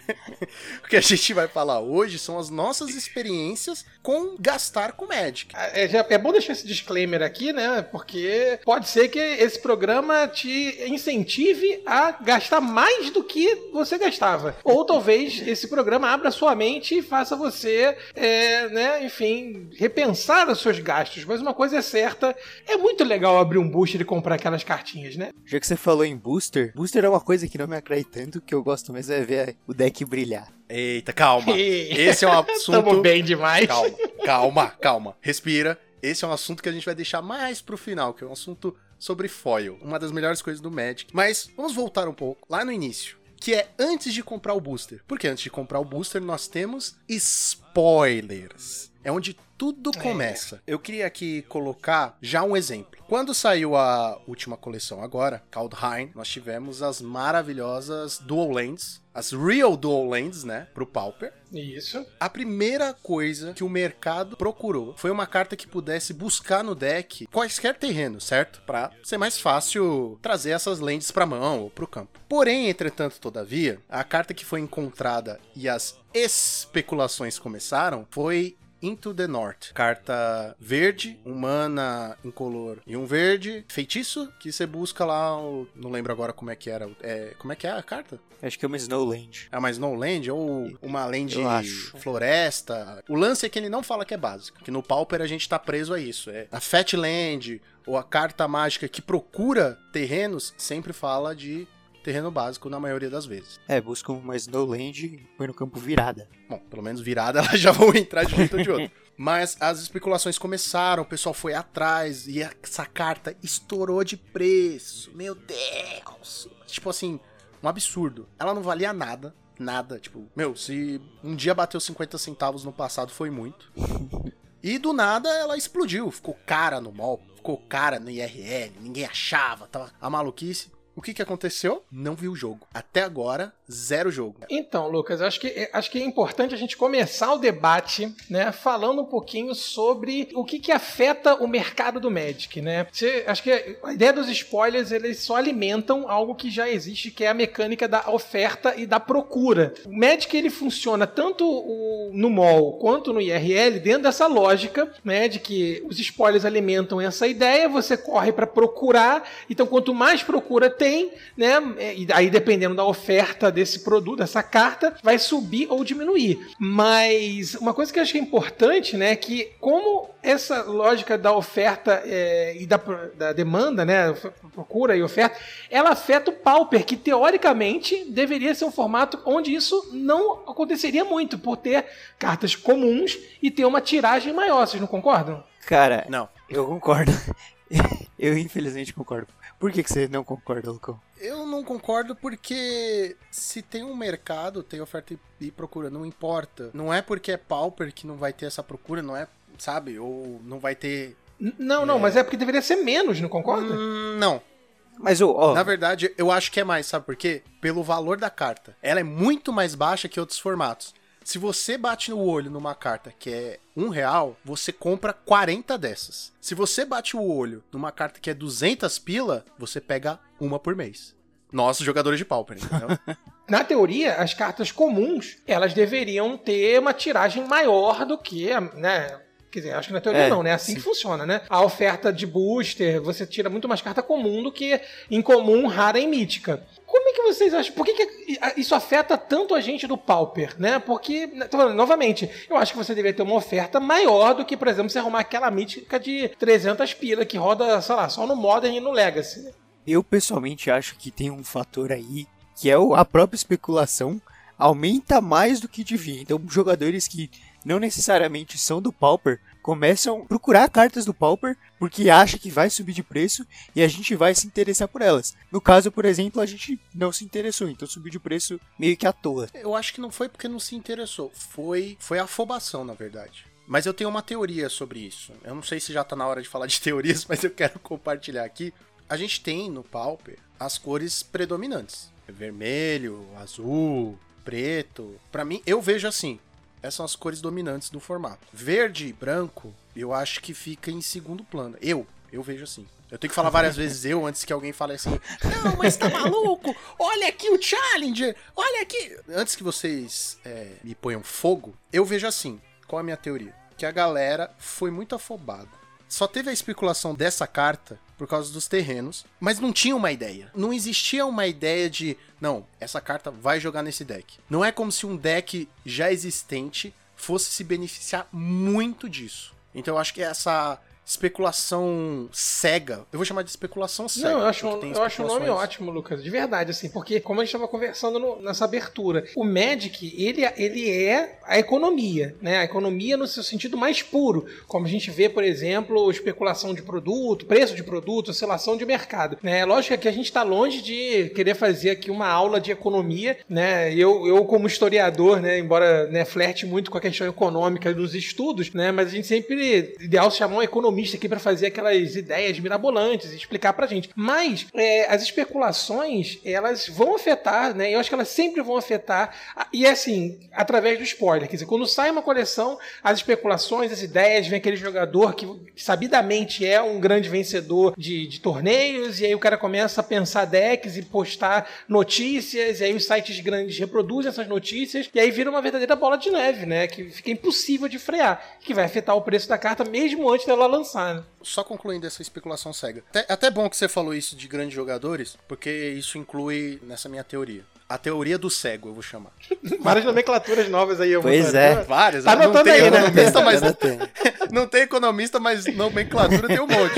o que a gente vai falar hoje são as nossas experiências com gastar com Magic. É, já- é bom deixar esse disclaimer aqui, né? Porque pode ser que esse programa te incentive a gastar mais do que você gastava. Ou talvez esse programa abra sua mente e faça você, é, né, enfim, repensar os seus gastos. Mas uma coisa é certa, é muito legal abrir um booster e comprar aquelas cartinhas, né? Já que você falou em booster, booster é uma coisa que não me atrai tanto, o que eu gosto mesmo é ver o deck brilhar. Eita, calma. Esse é um Tamo assunto. bem demais. Calma, calma, calma. Respira. Esse é um assunto que a gente vai deixar mais pro final, que é um assunto sobre foil, uma das melhores coisas do Magic. Mas vamos voltar um pouco lá no início, que é antes de comprar o booster. Porque antes de comprar o booster nós temos spoilers. É onde tudo começa. Eu queria aqui colocar já um exemplo. Quando saiu a última coleção agora, Kaldheim, nós tivemos as maravilhosas Dual Lands, as Real Dual Lands, né, pro Pauper. Isso. A primeira coisa que o mercado procurou foi uma carta que pudesse buscar no deck quaisquer terrenos, certo? Pra ser mais fácil trazer essas lentes pra mão ou pro campo. Porém, entretanto, todavia, a carta que foi encontrada e as especulações começaram foi Into the North. Carta verde, humana incolor e um verde. Feitiço, que você busca lá. o- Não lembro agora como é que era. É, como é que é a carta? Acho que é uma Snowland. É uma Snowland ou uma land floresta. O lance é que ele não fala que é básico. Que no Pauper a gente tá preso a isso. É a Fatland ou a carta mágica que procura terrenos sempre fala de terreno básico na maioria das vezes. É, busca uma Snowland e põe no campo virada. Bom, pelo menos virada elas já vão entrar de um jeito ou de outro. Mas as especulações começaram, o pessoal foi atrás e essa carta estourou de preço. Meu Deus! Tipo assim, um absurdo. Ela não valia nada, nada. Tipo, meu, se um dia bateu 50 centavos no passado foi muito. E do nada ela explodiu, ficou cara no mall, ficou cara no IRL, ninguém achava, tava a maluquice. O que que aconteceu? Não vi o jogo. Até agora, zero jogo. Então, Lucas, acho que, acho que é importante a gente começar o debate, né, falando um pouquinho sobre o que, que afeta o mercado do Magic, né? Você, acho que a ideia dos spoilers, eles só alimentam algo que já existe, que é a mecânica da oferta e da procura. O Magic, ele funciona tanto o- no mall quanto no IRL dentro dessa lógica, né, de que os spoilers alimentam essa ideia, você corre para procurar, então quanto mais procura tem, né, e aí dependendo da oferta desse produto, dessa carta, vai subir ou diminuir. Mas uma coisa que eu acho que é importante, né, é que como essa lógica da oferta é, e da, da demanda, né, procura e oferta, ela afeta o Pauper, que teoricamente deveria ser um formato onde isso não aconteceria muito, por ter cartas comuns e ter uma tiragem maior, vocês não concordam? Cara, Não. eu concordo. eu infelizmente concordo. Por que, que você não concorda, Lucão? Eu não concordo porque se tem um mercado, tem oferta e- procura, não importa. Não é porque é pauper que não vai ter essa procura, não é, sabe? Ou não vai ter. Não, não, mas é porque deveria ser menos, não concorda? Hum, não. Mas, ô, ó, Na verdade, eu acho que é mais, sabe por quê? Pelo valor da carta. Ela é muito mais baixa que outros formatos. Se você bate no olho numa carta que é um real, você compra 40 dessas. Se você bate o olho numa carta que é 200 pila, você pega uma por mês. Nós, jogadores de pauper, entendeu? Na teoria, as cartas comuns, elas deveriam ter uma tiragem maior do que, né? Quer dizer, acho que na teoria É, não, né? É assim que funciona, né? A oferta de booster, você tira muito mais carta comum do que incomum, rara e mítica. Como é que vocês acham? Por que, que isso afeta tanto a gente do Pauper, né? Porque, falando, novamente, eu acho que você deveria ter uma oferta maior do que, por exemplo, você arrumar aquela mítica de 300 pila que roda, sei lá, só no Modern e no Legacy. né? eu pessoalmente acho que tem um fator aí que é a própria especulação, aumenta mais do que devia. Então, jogadores que não necessariamente são do Pauper começam a procurar cartas do Pauper porque acha que vai subir de preço e a gente vai se interessar por elas. No caso, por exemplo, a gente não se interessou, então subiu de preço meio que à toa. Eu acho que não foi porque não se interessou. Foi, foi afobação, na verdade. Mas eu tenho uma teoria sobre isso. Eu não sei se já tá na hora de falar de teorias, mas eu quero compartilhar aqui. A gente tem no Pauper as cores predominantes: vermelho, azul, preto. Pra mim, eu vejo assim. Essas são as cores dominantes do formato. Verde e branco, eu acho que fica em segundo plano. Eu, eu vejo assim. Eu tenho que falar várias vezes eu antes que alguém fale assim: Não, mas tá maluco? Olha aqui o Challenger! Olha aqui! Antes que vocês é, me ponham fogo, eu vejo assim: qual é a minha teoria? Que a galera foi muito afobada. Só teve a especulação dessa carta por causa dos terrenos, mas não tinha uma ideia. Não existia uma ideia de, não, essa carta vai jogar nesse deck. Não é como se um deck já existente fosse se beneficiar muito disso. Então eu acho que essa especulação cega, eu vou chamar de especulação cega. Não, eu acho, eu acho o nome ótimo, Lucas, de verdade, assim, porque como a gente estava conversando no- nessa abertura, o Magic, ele, ele é a economia, né? A economia no seu sentido mais puro, como a gente vê, por exemplo, especulação de produto, preço de produto, oscilação de mercado, né? Lógico que a gente está longe de querer fazer aqui uma aula de economia, né? Eu, eu como historiador, né, embora né, flerte muito com a questão econômica dos estudos, né, mas a gente sempre ideal se chamar um aqui para fazer aquelas ideias mirabolantes e explicar pra gente. Mas é, as especulações, elas vão afetar, né? Eu acho que elas sempre vão afetar, e é assim, através do spoiler. Quer dizer, quando sai uma coleção, as especulações, as ideias, vem aquele jogador que sabidamente é um grande vencedor de, de torneios, e aí o cara começa a pensar decks e postar notícias, e aí os sites grandes reproduzem essas notícias, e aí vira uma verdadeira bola de neve, né? Que fica impossível de frear, que vai afetar o preço da carta mesmo antes dela lançar, né? Só concluindo essa especulação cega. Até, até bom que você falou isso de grandes jogadores, porque isso inclui nessa minha teoria. A teoria do cego, eu vou chamar. Várias nomenclaturas novas aí. eu vou Pois fazer. é. Várias, Tá não anotando tem aí, né? economista, mas não tem economista, mas nomenclatura tem um monte.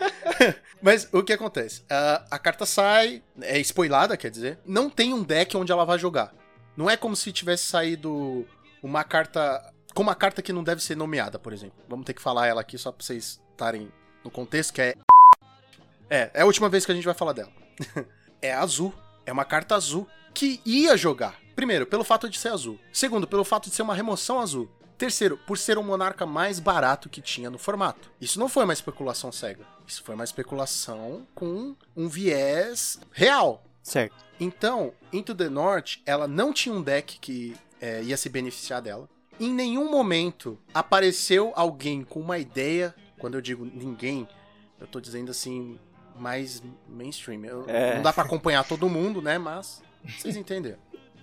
mas o que acontece? A, a carta sai, é spoilada, quer dizer, não tem um deck onde ela vai jogar. Não é como se tivesse saído uma carta. Com uma carta que não deve ser nomeada, por exemplo. Vamos ter que falar ela aqui só pra vocês estarem no contexto, que é. É, é a última vez que a gente vai falar dela. é azul. É uma carta azul que ia jogar. Primeiro, pelo fato de ser azul. Segundo, pelo fato de ser uma remoção azul. Terceiro, por ser o monarca mais barato que tinha no formato. Isso não foi uma especulação cega. Isso foi uma especulação com um viés real. Certo. Então, Into the North, ela não tinha um deck que é, ia se beneficiar dela. Em nenhum momento apareceu alguém com uma ideia. Quando eu digo ninguém, eu tô dizendo assim, mais mainstream. Eu- É. Não dá pra acompanhar todo mundo, né? Mas vocês entenderam.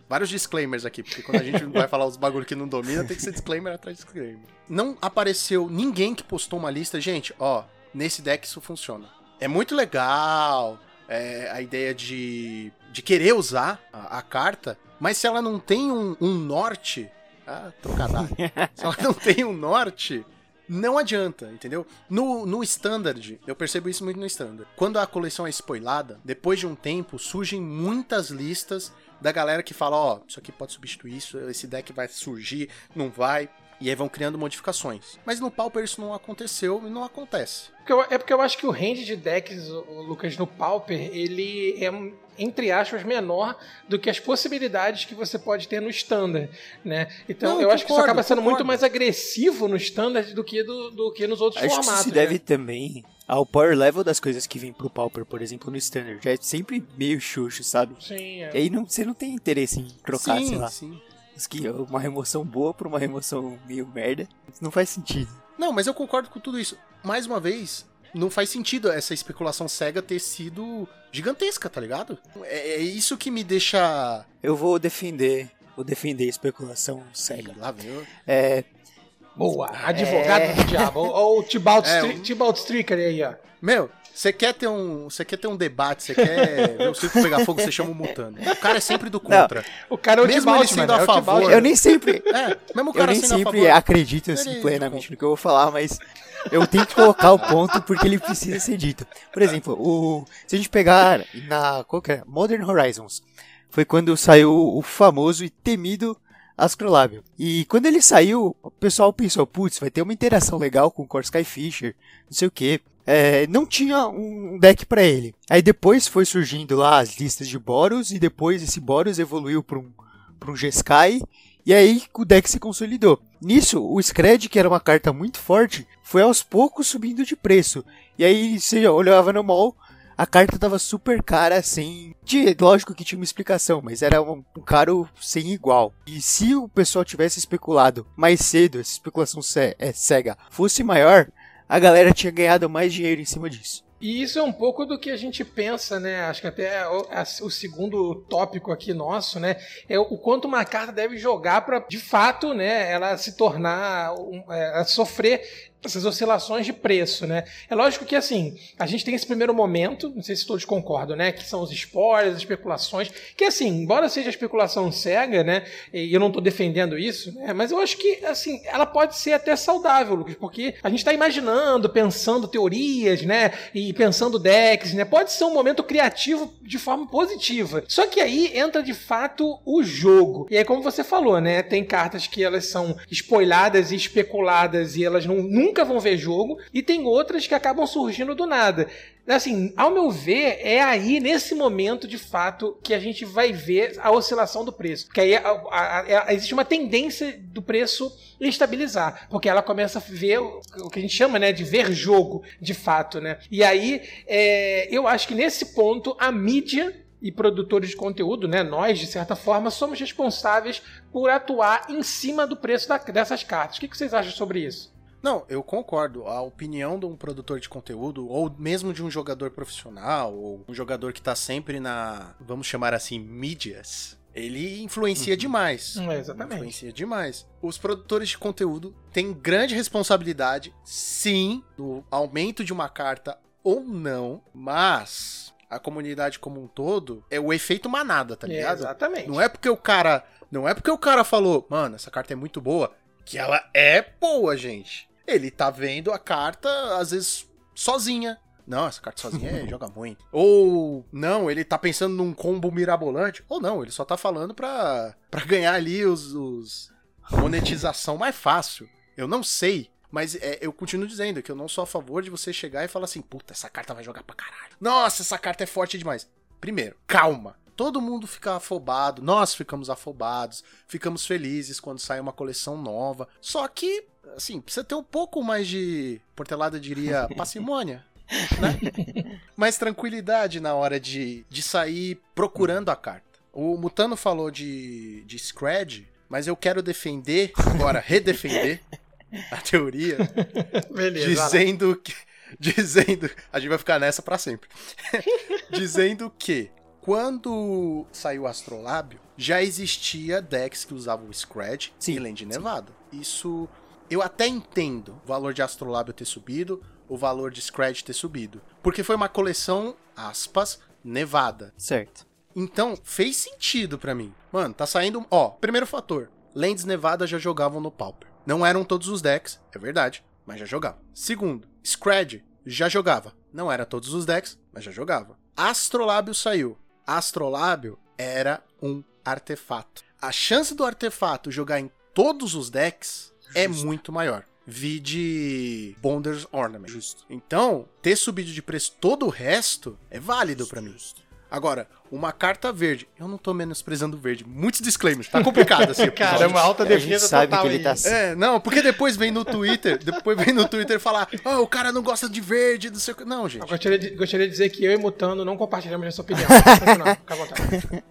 Vários disclaimers aqui, porque quando a gente vai falar os bagulho que não domina, tem que ser disclaimer atrás de disclaimer. Não apareceu ninguém que postou uma lista, gente, ó, nesse deck isso funciona. É muito legal é, a ideia de, de querer usar a, a carta, mas se ela não tem um, um norte. Ah, trocadilho. se ela não tem um norte, não adianta, entendeu? No, no Standard, eu percebo isso muito no Standard. Quando a coleção é spoilada, depois de um tempo, surgem muitas listas da galera que fala, ó, isso aqui pode substituir isso, esse deck vai surgir, não vai. E aí vão criando modificações. Mas no Pauper isso não aconteceu e não acontece. Porque eu- é porque eu acho que o range de decks, Lucas, no Pauper, ele é, entre aspas, menor do que as possibilidades que você pode ter no Standard, né? Então Não, eu acho que isso concordo, acaba sendo muito concordo. mais agressivo no Standard do que, do, do que nos outros Acho que formatos. isso se né? deve também ao power level das coisas que vêm pro Pauper, por exemplo, no Standard. Já é sempre meio xuxo, sabe? Sim, é. E aí não, você não tem interesse em trocar, sei lá. sim. Isso que é uma remoção boa por uma remoção meio merda. Isso não faz sentido. Não, mas eu concordo com tudo isso. Mais uma vez, não faz sentido essa especulação cega ter sido gigantesca, tá ligado? É, é isso que me deixa. Eu vou defender, vou defender a especulação cega. Lá eu- É, Boa, advogado É. do diabo. Ou o Tibalt É, Stri- um- Tibalt Stricker aí, ó. Meu, você quer ter um. Você quer ter um debate, você quer ver o circo pegar fogo, você chama o Mutano. O cara é sempre do contra. O cara é o Mesmo ele sendo mano, a é o favor, eu nem sempre, É, mesmo o eu cara nem sendo a sempre favor. acredito assim plenamente no que eu vou falar, mas eu tenho que colocar o ponto porque ele precisa ser dito. Por exemplo, o, se a gente pegar na qual que é? Modern Horizons, foi quando saiu o famoso e temido Astrolábio. E quando ele saiu, o pessoal pensou, putz, vai ter uma interação legal com o Korsky Fisher, não sei o que. É, não tinha um deck para ele. Aí depois foi surgindo lá as listas de Boros, e depois esse Boros evoluiu para um, pra um G-Sky, e aí o deck se consolidou. Nisso, o Scred, que era uma carta muito forte, foi aos poucos subindo de preço. E aí você olhava no mall, a carta tava super cara, sem. Tinha, lógico que tinha uma explicação, mas era um, um caro sem igual. E se o pessoal tivesse especulado mais cedo, essa especulação é, cega fosse maior, a galera tinha ganhado mais dinheiro em cima disso. E isso é um pouco do que a gente pensa, né? Acho que até o, a, o segundo tópico aqui nosso, né? É o quanto uma carta deve jogar para, de fato, né? Ela se tornar, um, é, sofrer essas oscilações de preço, né? É lógico que assim, a gente tem esse primeiro momento, não sei se todos concordam, né? Que são os spoilers, as especulações, que assim, embora seja especulação cega, né? E eu não estou defendendo isso, né? Mas eu acho que assim, ela pode ser até saudável, Lucas, porque a gente está imaginando, pensando teorias, né? E pensando decks, né? Pode ser um momento criativo de forma positiva. Só que aí entra de fato o jogo. E aí, como você falou, né? Tem cartas que elas são spoiladas e especuladas e elas não, nunca vão ver jogo, e tem outras que acabam surgindo do nada. Assim, ao meu ver, é aí, nesse momento, de fato, que a gente vai ver a oscilação do preço. Porque aí a, a, a, existe uma tendência do preço estabilizar. Porque ela começa a ver o, o, que a gente chama né, de ver jogo, de fato. Né? E aí, é, eu acho que nesse ponto, a mídia e produtores de conteúdo, né, nós, de certa forma, somos responsáveis por atuar em cima do preço da, dessas cartas. O que, que vocês acham sobre isso? Não, eu concordo. A opinião de um produtor de conteúdo, ou mesmo de um jogador profissional, ou um jogador que tá sempre na, vamos chamar assim, mídias, ele influencia Uhum. demais. É, exatamente. Influencia demais. Os produtores de conteúdo têm grande responsabilidade, sim, no aumento de uma carta ou não, mas a comunidade como um todo é o efeito manada, tá É, ligado? exatamente. Não é porque o cara, não é porque o cara falou, mano, essa carta é muito boa, que ela é boa, gente. Ele tá vendo a carta às vezes sozinha. Não, essa carta sozinha é, joga muito. Ou não, ele tá pensando num combo mirabolante. Ou não, ele só tá falando pra, pra ganhar ali os, os monetização mais fácil. Eu não sei. Mas é, eu continuo dizendo que eu não sou a favor de você chegar e falar assim, puta, essa carta vai jogar pra caralho. Nossa, essa carta é forte demais. Primeiro, calma. Todo mundo fica afobado, nós ficamos afobados, ficamos felizes quando sai uma coleção nova. Só que, assim, precisa ter um pouco mais de, Portelada diria, parcimônia, né? mais tranquilidade na hora de, de sair procurando a carta. O Mutano falou de, de Scred, mas eu quero defender, agora redefender a teoria, Beleza. dizendo que. Dizendo. A gente vai ficar nessa pra sempre. dizendo que quando saiu o Astrolábio, já existia decks que usavam o Scred Sim, e Land Nevada. Isso. Eu até entendo o valor de Astrolábio ter subido, o valor de Scred ter subido. Porque foi uma coleção, aspas, nevada. Certo. Então, fez sentido pra mim. Mano, tá saindo. Ó, primeiro fator: Lands Nevada já jogavam no Pauper. Não eram todos os decks, é verdade, mas já jogavam. Segundo, Scred já jogava. Não era todos os decks, mas já jogava. Astrolábio saiu. Astrolábio era um artefato. A chance do artefato jogar em todos os decks é muito maior. Vi de Bonder's Ornament. Justo. Então, ter subido de preço todo o resto é válido pra mim. Agora, uma carta verde. Eu não tô menosprezando o verde. Muitos disclaimers. Tá complicado assim. Cara, é uma alta A gente defesa sabe total que ele tá É, não, porque depois vem no Twitter, depois vem no Twitter falar, ah, o cara não gosta de verde, não sei o que. Não, gente. Eu gostaria de, gostaria de dizer que eu e Mutano não compartilhamos essa opinião. Continuar, fica à vontade.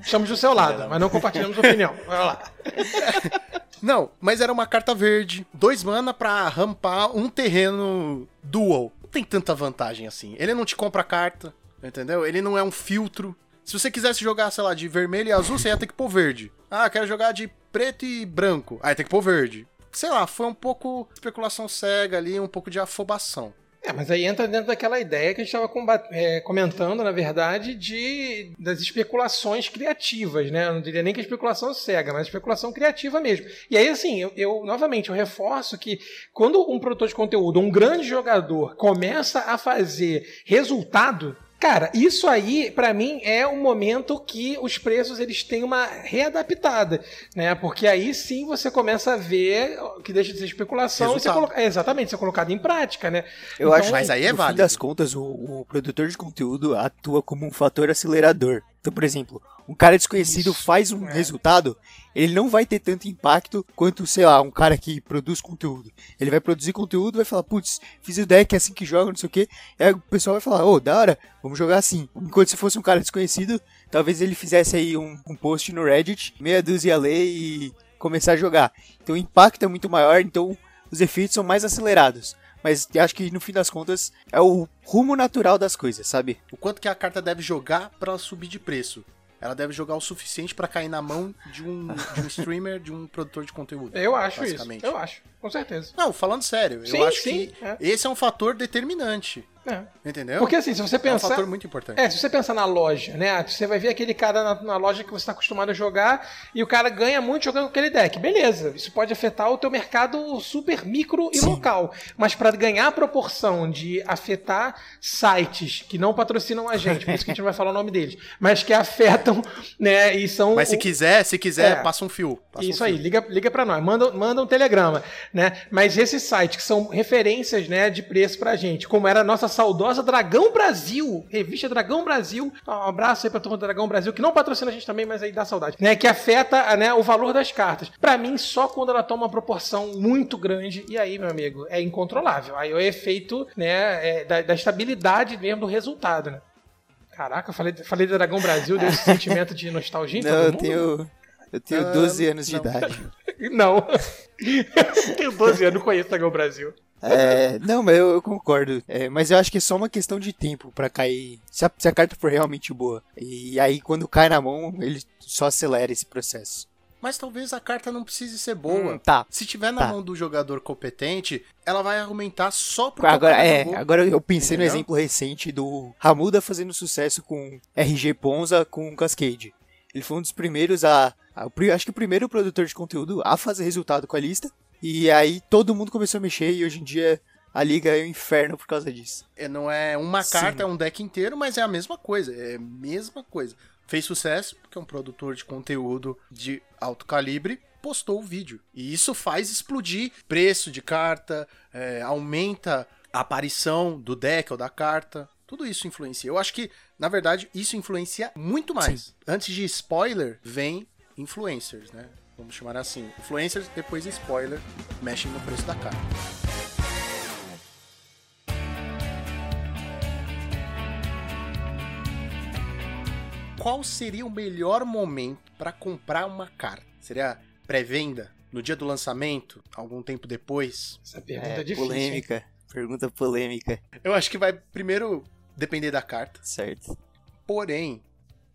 Estamos do seu lado, mas não compartilhamos opinião. Vai lá. Não, mas era uma carta verde, dois mana pra rampar um terreno dual. Não tem tanta vantagem assim. Ele não te compra carta, entendeu? Ele não é um filtro. Se você quisesse jogar, sei lá, de vermelho e azul, você ia ter que pôr verde. Ah, quero jogar de preto e branco. Aí tem que pôr verde. Sei lá, foi um pouco especulação cega ali, um pouco de afobação. É, mas aí entra dentro daquela ideia que a gente estava comentando, na verdade, de das especulações criativas, né? Eu não diria nem que a especulação cega, mas especulação criativa mesmo. E aí, assim, eu, eu, novamente eu reforço que quando um produtor de conteúdo, um grande jogador, começa a fazer resultado. Cara, isso aí, pra mim, é um momento que os preços eles têm uma readaptada, né? Porque aí sim você começa a ver que deixa de ser especulação e Resultado. coloca- é, exatamente, ser colocado em prática, né? Eu Então, acho mas aí é no válido. fim das contas, o, o produtor de conteúdo atua como um fator acelerador. Então, por exemplo, um cara desconhecido Isso, faz um é. resultado, ele não vai ter tanto impacto quanto, sei lá, um cara que produz conteúdo. Ele vai produzir conteúdo, vai falar, putz, fiz o deck é assim que joga, não sei o quê. E aí o pessoal vai falar, ô, da hora, vamos jogar assim. Enquanto se fosse um cara desconhecido, talvez ele fizesse aí um, um post no Reddit, meia dúzia a ler e começar a jogar. Então o impacto é muito maior, então os efeitos são mais acelerados. Mas eu acho que no fim das contas é o rumo natural das coisas, sabe? O quanto que a carta deve jogar pra ela subir de preço? Ela deve jogar o suficiente pra cair na mão de um, de um streamer, de um produtor de conteúdo. Eu acho isso. basicamente. Eu acho, com certeza. Não, falando sério, Sim, eu acho sim, que é. esse é um fator determinante. É. Entendeu? Porque assim, se você é um pensar. fator muito importante. É, se você pensar na loja, né? Você vai ver aquele cara na, na loja que você está acostumado a jogar e o cara ganha muito jogando com aquele deck. Beleza, isso pode afetar o teu mercado super micro e local. Mas para ganhar a proporção de afetar sites que não patrocinam a gente, por isso que a gente não vai falar o nome deles, mas que afetam, né? E são. Mas se o- quiser, se quiser, É. passa um fio. passa um Isso aí, fio. liga, liga para nós, manda, manda um telegrama, né? Mas esses sites que são referências, né, de preço pra gente, como era a nossa saudosa Dragão Brasil, revista Dragão Brasil, um abraço aí pra turma do Dragão Brasil, que não patrocina a gente também, mas aí dá saudade, né? Que afeta, né, o valor das cartas. Pra mim, só quando ela toma uma proporção muito grande, e aí, meu amigo, é incontrolável. Aí é o efeito, né, é da, da estabilidade mesmo do resultado, né? Caraca, eu falei, falei do Dragão Brasil, deu esse sentimento de nostalgia em Não, todo eu mundo? tenho. Eu tenho Ah, 12 anos de não. idade. Não. Tenho 12 anos, não conheço Dragão Brasil. É, não, mas eu, eu concordo. É, mas eu acho que é só uma questão de tempo pra cair. Se a, se a carta for realmente boa. E aí, quando cai na mão, ele só acelera esse processo. Mas talvez a carta não precise ser boa. Hum, tá. Se tiver na Tá. mão do jogador competente, ela vai argumentar só porque Agora, é, jogou. agora eu pensei no Entendeu? exemplo recente do Ramuda fazendo sucesso com RG Ponza com Cascade. Ele foi um dos primeiros a, a- Acho que o primeiro produtor de conteúdo a fazer resultado com a lista. E aí todo mundo começou a mexer e hoje em dia a liga é um inferno por causa disso. É, Não é uma Sim. carta, é um deck inteiro, mas é a mesma coisa. É a mesma coisa. Fez sucesso porque é um produtor de conteúdo de alto calibre postou o vídeo. E isso faz explodir preço de carta, é, aumenta a aparição do deck ou da carta. Tudo isso influencia. Eu acho que, na verdade, isso influencia muito mais. Antes de spoiler, vem influencers, né? Vamos chamar assim. Influencers, depois spoiler, mexem no preço da carta. qual seria o melhor momento para comprar uma carta? Seria pré-venda? No dia do lançamento? Algum tempo depois? Essa pergunta é, É, difícil. hein? polêmica. Pergunta polêmica. Eu acho que vai primeiro depender da carta. Certo. Porém,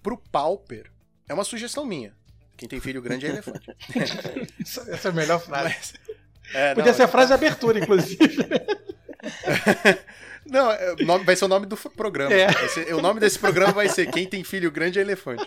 pro Pauper, é uma sugestão minha. Quem tem filho grande é elefante. Essa, essa é a melhor frase. Mas- é, Podia não, ser a frase de abertura, inclusive. Não, é, nome, vai ser o nome do programa. É. Ser- o nome desse programa vai ser Quem tem filho grande é elefante.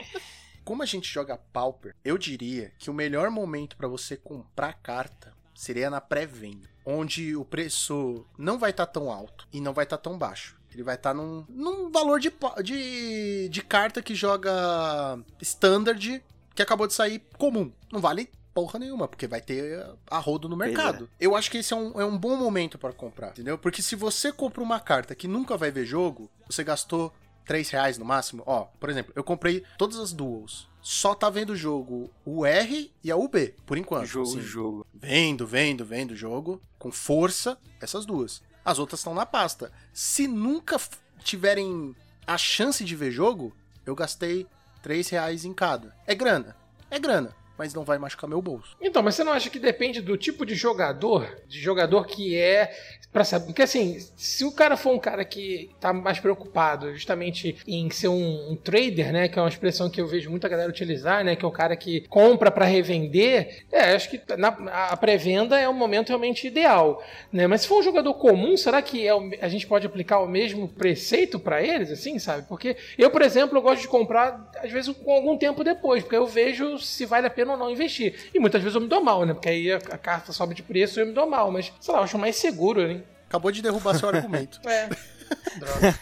Como a gente joga Pauper, eu diria que o melhor momento para você comprar carta seria na pré-venda, onde o preço não vai estar tão alto e não vai estar tão baixo. Ele vai estar num, num valor de, de, de carta que joga standard, que acabou de sair comum. Não vale porra nenhuma, porque vai ter a rodo no Pois é. mercado. Eu acho que esse é um, é um bom momento para comprar, entendeu? Porque se você compra uma carta que nunca vai ver jogo, você gastou 3 reais no máximo. Ó, por exemplo, eu comprei todas as duels. Só tá vendo o jogo o R e a UB, por enquanto. jogo, Sim. jogo. Vendo, vendo, vendo o jogo, com força, essas duas. As outras estão na pasta. Se nunca tiverem a chance de ver jogo, eu gastei 3 reais em cada. É grana, é grana, mas não vai machucar meu bolso. Então, mas você não acha que depende do tipo de jogador? De jogador que é. Pra saber. Porque assim, se o cara for um cara que tá mais preocupado justamente em ser um, um trader, né? Que é uma expressão que eu vejo muita galera utilizar, né? Que é o cara que compra pra revender. É, acho que na- a pré-venda é o momento realmente ideal. Né? Mas se for um jogador comum, será que é o- a gente pode aplicar o mesmo preceito pra eles, assim, sabe? Porque eu, por exemplo, eu gosto de comprar, às vezes, com algum tempo depois, porque eu vejo se vale a pena ou não investir. E muitas vezes eu me dou mal, né? Porque aí a, a carta sobe de preço e eu me dou mal. Mas, sei lá, eu acho mais seguro, né? Acabou de derrubar seu argumento. É. Droga.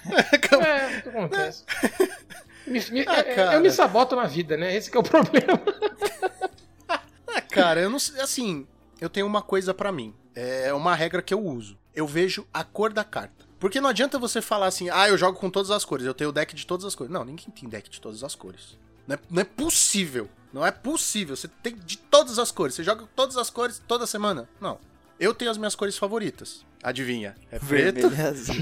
é, o que acontece. Me- me- Ah, é, cara. eu me saboto na vida, né? Esse que é o problema. Ah, cara, eu não sei. Assim, eu tenho uma coisa pra mim. É uma regra que eu uso. Eu vejo a cor da carta. Porque não adianta você falar assim, ah, eu jogo com todas as cores, eu tenho o deck de todas as cores. Não, ninguém tem deck de todas as cores. Não é, não é possível. Não é possível. Você tem de todas as cores. Você joga com todas as cores toda semana. Não. Eu tenho as minhas cores favoritas. Adivinha? É preto, Vermelho e azul.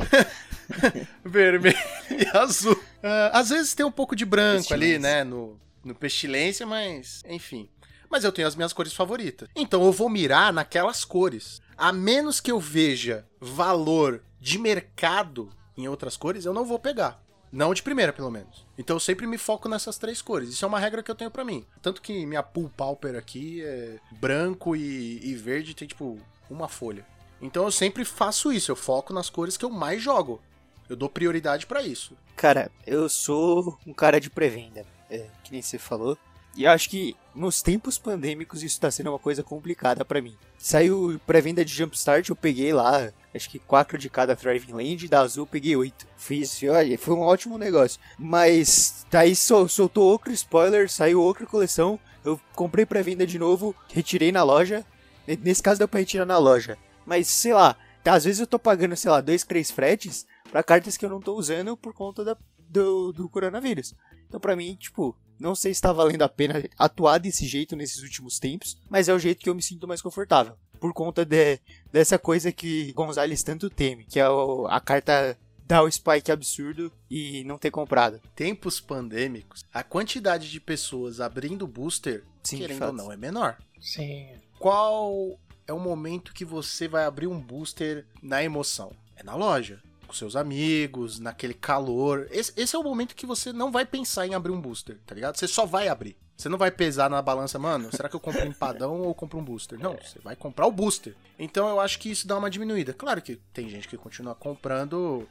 vermelho e azul. Ah, às vezes tem um pouco de branco ali, né? No, no pestilência, mas enfim. Mas eu tenho as minhas cores favoritas. Então eu vou mirar naquelas cores. A menos que eu veja valor de mercado em outras cores, eu não vou pegar. Não de primeira, pelo menos. Então eu sempre me foco nessas três cores. Isso é uma regra que eu tenho pra mim. Tanto que minha pool pauper aqui é branco e, e verde, tem tipo uma folha. Então eu sempre faço isso. Eu foco nas cores que eu mais jogo. Eu dou prioridade pra isso. Cara, eu sou um cara de pré-venda, é, que nem você falou. E acho que nos tempos pandêmicos isso tá sendo uma coisa complicada pra mim. Saiu pré-venda de Jumpstart, eu peguei lá, acho que quatro de cada Thriving Land, da Azul eu peguei oito. Fiz, olha, foi um ótimo negócio. Mas daí sol- soltou outro spoiler, saiu outra coleção, eu comprei pré-venda de novo, retirei na loja. Ne- Nesse caso deu pra retirar na loja. Mas, sei lá, tá, às vezes eu tô pagando, sei lá, dois, três fretes pra cartas que eu não tô usando por conta da, do, do coronavírus. Então, pra mim, tipo, não sei se tá valendo a pena atuar desse jeito nesses últimos tempos, mas é o jeito que eu me sinto mais confortável. Por conta de, dessa coisa que Gonzalez tanto teme, que é o- a carta dar o spike absurdo e não ter comprado. Tempos pandêmicos, a quantidade de pessoas abrindo booster, Sim, querendo ou não, é menor. Sim. Qual é o momento que você vai abrir um booster na emoção? É na loja, com seus amigos, naquele calor. Esse, esse é o momento que você não vai pensar em abrir um booster, tá ligado? Você só vai abrir. Você não vai pesar na balança, mano, será que eu compro um empadão ou compro um booster? Não, você vai comprar o booster. Então eu acho que isso dá uma diminuída. Claro que tem gente que continua comprando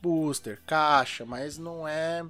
booster, caixa, mas não é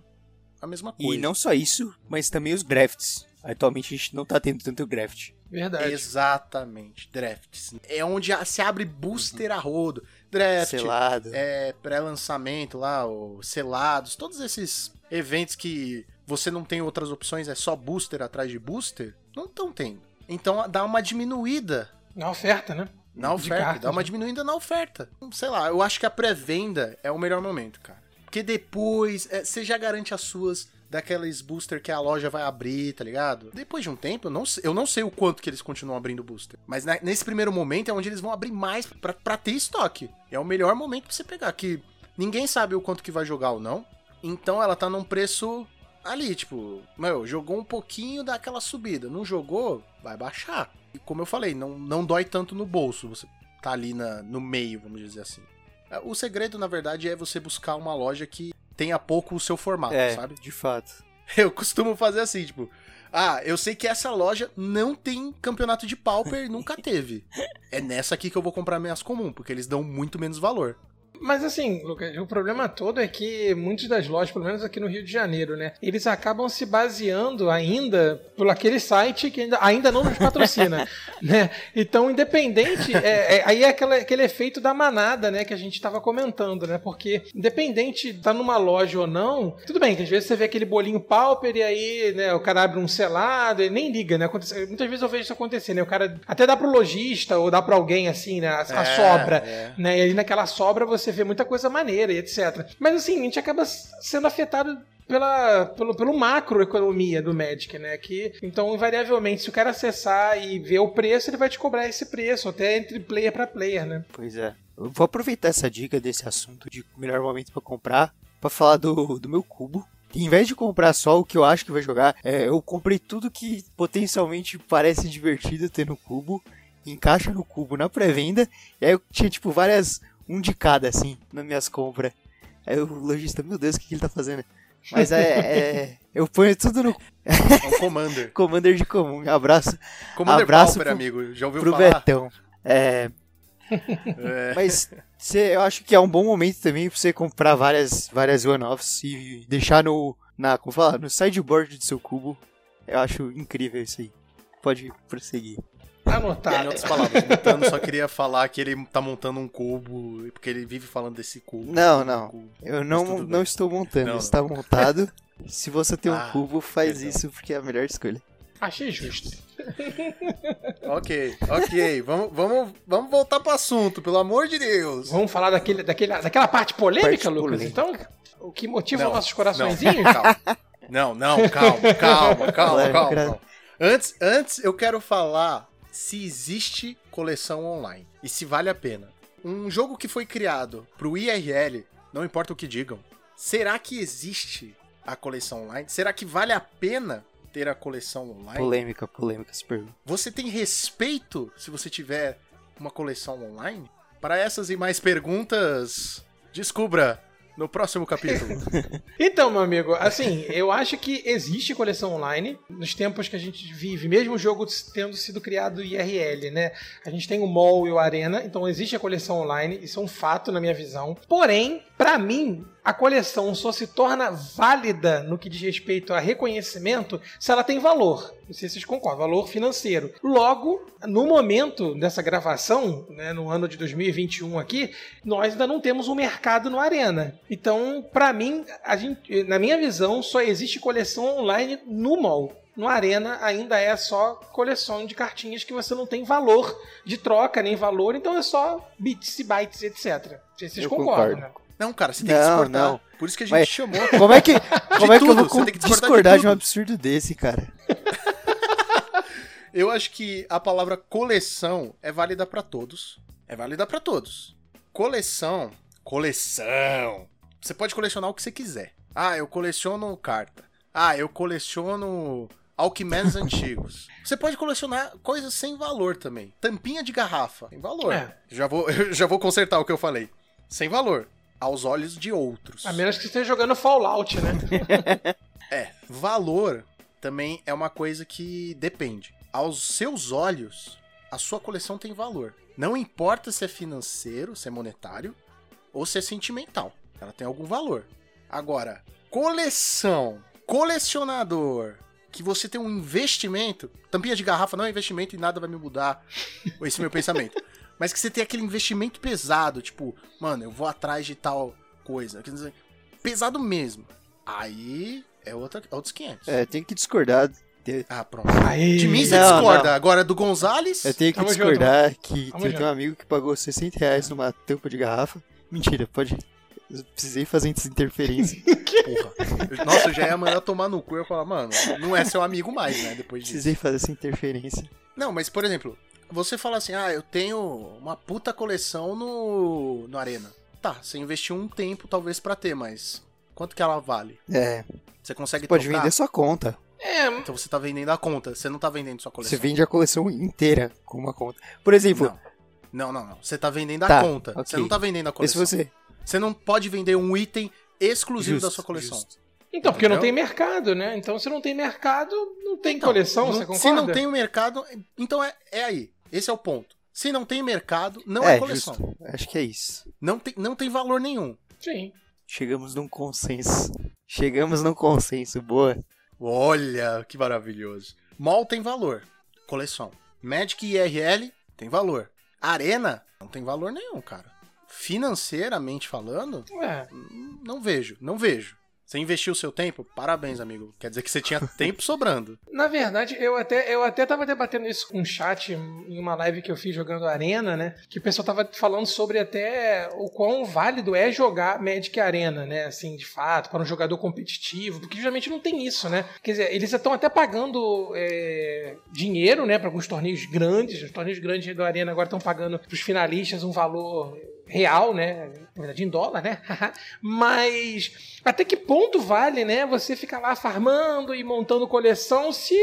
a mesma coisa. E não só isso, mas também os drafts. Atualmente a gente não tá tendo tanto draft. Verdade. Exatamente, drafts. É onde se abre booster a rodo. Draft, Selado. é, pré-lançamento lá, os selados, todos esses eventos que você não tem outras opções, é só booster atrás de booster, não estão tendo. Então dá uma diminuída Na oferta, né? na oferta, cartas, dá uma né? diminuída na oferta. Sei lá, eu acho que a pré-venda é o melhor momento, cara. Porque depois é, você já garante as suas daqueles booster que a loja vai abrir, tá ligado? Depois de um tempo, eu não sei, eu não sei o quanto que eles continuam abrindo booster. Mas na- nesse primeiro momento é onde eles vão abrir mais pra, pra ter estoque. É o melhor momento pra você pegar, que ninguém sabe o quanto que vai jogar ou não. Então ela tá num preço ali, tipo, meu, jogou um pouquinho daquela subida. Não jogou, vai baixar. E como eu falei, não, não dói tanto no bolso. Você tá ali na, no meio, vamos dizer assim. É, O segredo, na verdade, é você buscar uma loja que tenha pouco o seu formato, É, sabe? de fato. Eu costumo fazer assim, tipo, ah, eu sei que essa loja não tem campeonato de pauper, nunca teve. É nessa aqui que eu vou comprar minhas comum, porque eles dão muito menos valor. Mas assim, Lucas, o problema todo é que muitas das lojas, pelo menos aqui no Rio de Janeiro, né, eles acabam se baseando ainda por aquele site que ainda, ainda não nos patrocina, né? Então, independente, é, é- aí é aquela- aquele efeito da manada, né, que a gente estava comentando, né? Porque independente de tá numa loja ou não, tudo bem que às vezes você vê aquele bolinho pauper e aí, né, o cara abre um selado, ele nem liga, né? Acontece- muitas vezes eu vejo isso acontecer, né? O cara até dá pro lojista ou dá pra alguém assim, né, a, a É, sobra é. né? E aí naquela sobra você vê muita coisa maneira e etc. Mas assim, a gente acaba sendo afetado pela, pelo, pelo macroeconomia do Magic, né? Que, então, invariavelmente, se o cara acessar e ver o preço, ele vai te cobrar esse preço, até entre player para player, né? Pois é. Eu vou aproveitar essa dica desse assunto de melhor momento pra comprar pra falar do, do meu cubo. Em vez de comprar só o que eu acho que vai jogar, é, eu comprei tudo que potencialmente parece divertido ter no cubo, encaixa no cubo na pré-venda, e aí eu tinha tipo várias, um de cada assim, nas minhas compras. Aí o lojista, meu Deus, o que, que ele tá fazendo? Mas é, é- eu ponho tudo no É um Commander. Commander de comum. Abraço Commander Abraço Pauper, pro- amigo. Já ouviu pro falar? Betão. É, É. Mas cê, eu acho que é um bom momento também pra você comprar várias, várias one-offs e deixar no, na, como fala, no sideboard do seu cubo. Eu acho incrível isso aí. Pode prosseguir. Em Anotado. outras palavras, o Mutano só queria falar que ele tá montando um cubo, porque ele vive falando desse cubo. Não, não. Cubo. Eu não, não estou montando, Não, está montado. Se você tem um Ah, cubo, faz perdão. isso porque é a melhor escolha. Achei justo. Ok, ok. vamos, vamos, vamos voltar pro assunto, pelo amor de Deus. Vamos falar daquele, daquele, daquela parte polêmica, Parte Lucas? polêmica. Então, o que motiva Não, os nossos Não, coraçõezinhos? calma. Não, não, calma, calma, calma, calma. calma. Antes, antes eu quero falar se existe coleção online e se vale a pena. Um jogo que foi criado pro IRL, não importa o que digam, será que existe a coleção online? Será que vale a pena ter a coleção online? Polêmica, polêmica, se pergunta. Você tem respeito se você tiver uma coleção online? Para essas e mais perguntas, descubra no próximo capítulo. Então, meu amigo, assim, eu acho que existe coleção online nos tempos que a gente vive, mesmo o jogo tendo sido criado IRL, né? A gente tem o mall e o arena, então existe a coleção online, isso é um fato na minha visão. Porém, pra mim, a coleção só se torna válida no que diz respeito a reconhecimento se ela tem valor. Não sei se vocês concordam, valor financeiro. Logo, no momento dessa gravação, né, no ano de 2021 aqui, nós ainda não temos um mercado no Arena. Então, pra mim, gente, na minha visão, só existe coleção online no mall. No Arena ainda é só coleção de cartinhas que você não tem valor de troca, nem valor, então é só bits e bytes, etc. Não sei se vocês Eu concordam, concordo. né? Não, cara, você tem que Não, discordar. não. Por isso que a gente Mas- chamou. Como é que, como é que eu vou que discordar de discordar de, um absurdo desse, cara? Eu acho que a palavra coleção é válida pra todos. É válida pra todos. Coleção, coleção. Você pode colecionar o que você quiser. Ah, eu coleciono carta. Ah, eu coleciono Alckmans antigos. Você pode colecionar coisas sem valor também. Tampinha de garrafa, sem valor. É. Já vou, eu já vou consertar o que eu falei. Sem valor. Aos olhos de outros. A menos que você esteja jogando Fallout, né? É, valor também é uma coisa que depende. Aos seus olhos, a sua coleção tem valor. Não importa se é financeiro, se é monetário ou se é sentimental. Ela tem algum valor. Agora, coleção, colecionador, que você tem um investimento, tampinha de garrafa não é investimento e nada vai me mudar esse meu pensamento. Mas que você tem aquele investimento pesado, tipo, mano, eu vou atrás de tal coisa. quer dizer, Pesado mesmo. Aí é outra, outros 500. É, tem que discordar. Ah, pronto. Aí. De mim você Não, discorda. não. Agora do Gonzalez. eu tenho que Tamo junto, discordar que tenho um amigo que pagou 60 reais numa tampa de garrafa. Mentira, pode. Eu precisei fazer essa interferência. Porra. Nossa, eu já ia mandar tomar no cu. Eu ia falar, mano, não é seu amigo mais, né? Depois disso. precisei fazer essa interferência. Não, mas por exemplo, você fala assim, ah, eu tenho uma puta coleção no, no Arena. Tá, você investiu um tempo talvez pra ter, mas quanto que ela vale? É, Você consegue pode trocar? vender sua conta. É, Então você tá vendendo a conta, você não tá vendendo sua coleção. Você vende a coleção inteira com uma conta. Por exemplo, Não. Não, não, não. Você tá vendendo a Tá, conta. ok. Você não tá vendendo a esse coleção. você. Você não pode vender um item exclusivo Justo, da sua coleção. justo. então, porque não Entendeu? tem mercado, né? Então, se não tem mercado, não tem Então, coleção, não- você concorda? Se não tem o mercado, então é, é aí. Esse é o ponto. Se não tem mercado, não é, é, coleção. justo. Acho que é isso. Não tem, não tem valor nenhum. Sim. Chegamos num consenso. Chegamos num consenso, boa. Olha, que maravilhoso. Mall tem valor. Coleção. Magic IRL tem valor. Arena não tem valor nenhum, cara. Financeiramente falando, É. hum, não vejo, não vejo. Você investiu o seu tempo? Parabéns, amigo. Quer dizer que você tinha tempo sobrando. Na verdade, eu até, eu até tava debatendo isso com um chat em uma live que eu fiz jogando Arena, né? Que o pessoal tava falando sobre até o quão válido é jogar Magic Arena, né? Assim, de fato, para um jogador competitivo, porque geralmente não tem isso, né? Quer dizer, eles estão até pagando é, dinheiro, né, para alguns torneios grandes. Os torneios grandes do Arena agora estão pagando pros finalistas um valor real, né? Na verdade, em dólar, né? Mas até que ponto vale, né? Você ficar lá farmando e montando coleção se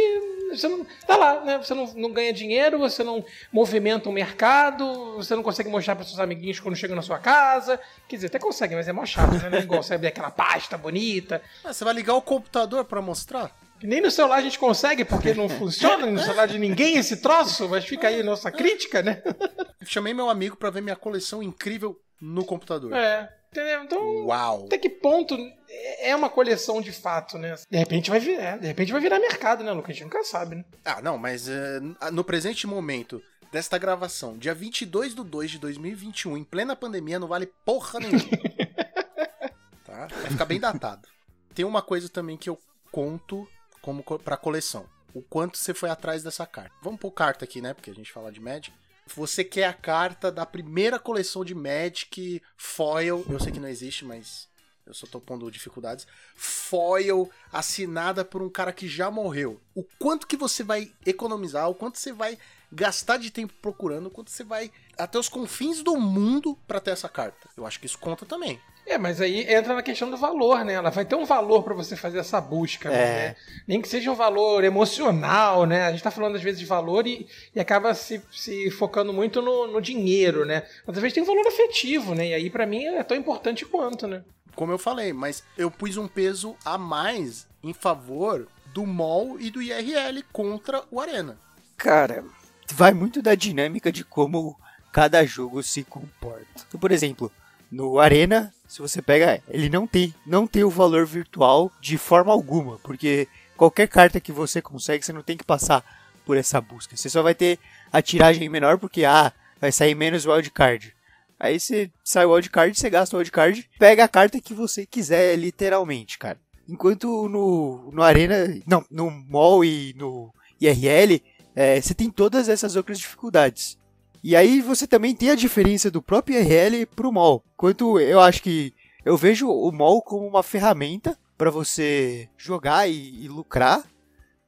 você não tá lá, né? Você não, não ganha dinheiro, você não movimenta o mercado, você não consegue mostrar para seus amiguinhos quando chegam na sua casa. Quer dizer, até consegue, mas é mó chato, né? Igual você abrir aquela pasta bonita. Ah, você vai ligar o computador pra mostrar? Nem no celular a gente consegue, porque não funciona no celular de ninguém esse troço, mas fica aí a nossa crítica, né? Chamei meu amigo pra ver minha coleção incrível no computador. É. Entendeu? Então, Uau! até que ponto é uma coleção de fato, né? De repente vai virar, de repente vai virar mercado, né, Lucas? A gente nunca sabe, né? Ah, não, mas eh, no presente momento desta gravação, dia 22 de 2 de 2021, em plena pandemia, não vale porra nenhuma. tá? Vai ficar bem datado. Tem uma coisa também que eu conto como co pra coleção. O quanto você foi atrás dessa carta. Vamos pôr carta aqui, né? Porque a gente fala de Magic. Você quer a carta da primeira coleção de Magic foil. Eu sei que não existe, mas eu só tô pondo dificuldades. Foil assinada por um cara que já morreu. O quanto que você vai economizar, o quanto você vai gastar de tempo procurando, o quanto você vai até os confins do mundo pra ter essa carta. Eu acho que isso conta também. É, mas aí entra na questão do valor, né? Ela vai ter um valor pra você fazer essa busca, É. né? Nem que seja um valor emocional, né? A gente tá falando às vezes de valor e, e acaba se, se focando muito no, no dinheiro, né? Mas às vezes tem um valor afetivo, né? E aí pra mim é tão importante quanto, né? Como eu falei, mas eu pus um peso a mais em favor do MOL e do IRL contra o Arena. Cara, vai muito da dinâmica de como cada jogo se comporta. Então, por exemplo, no Arena, se você pega, ele não tem, não tem o valor virtual de forma alguma, porque qualquer carta que você consegue, você não tem que passar por essa busca. Você só vai ter a tiragem menor porque ah, vai sair menos wildcard. Aí você sai o wildcard, você gasta o wildcard, pega a carta que você quiser, literalmente, cara. Enquanto no, no Arena, não, no MOL e no IRL, é, você tem todas essas outras dificuldades. E aí você também tem a diferença do próprio IRL pro MOL. Quanto eu acho que eu vejo o MOL como uma ferramenta para você jogar e, e lucrar.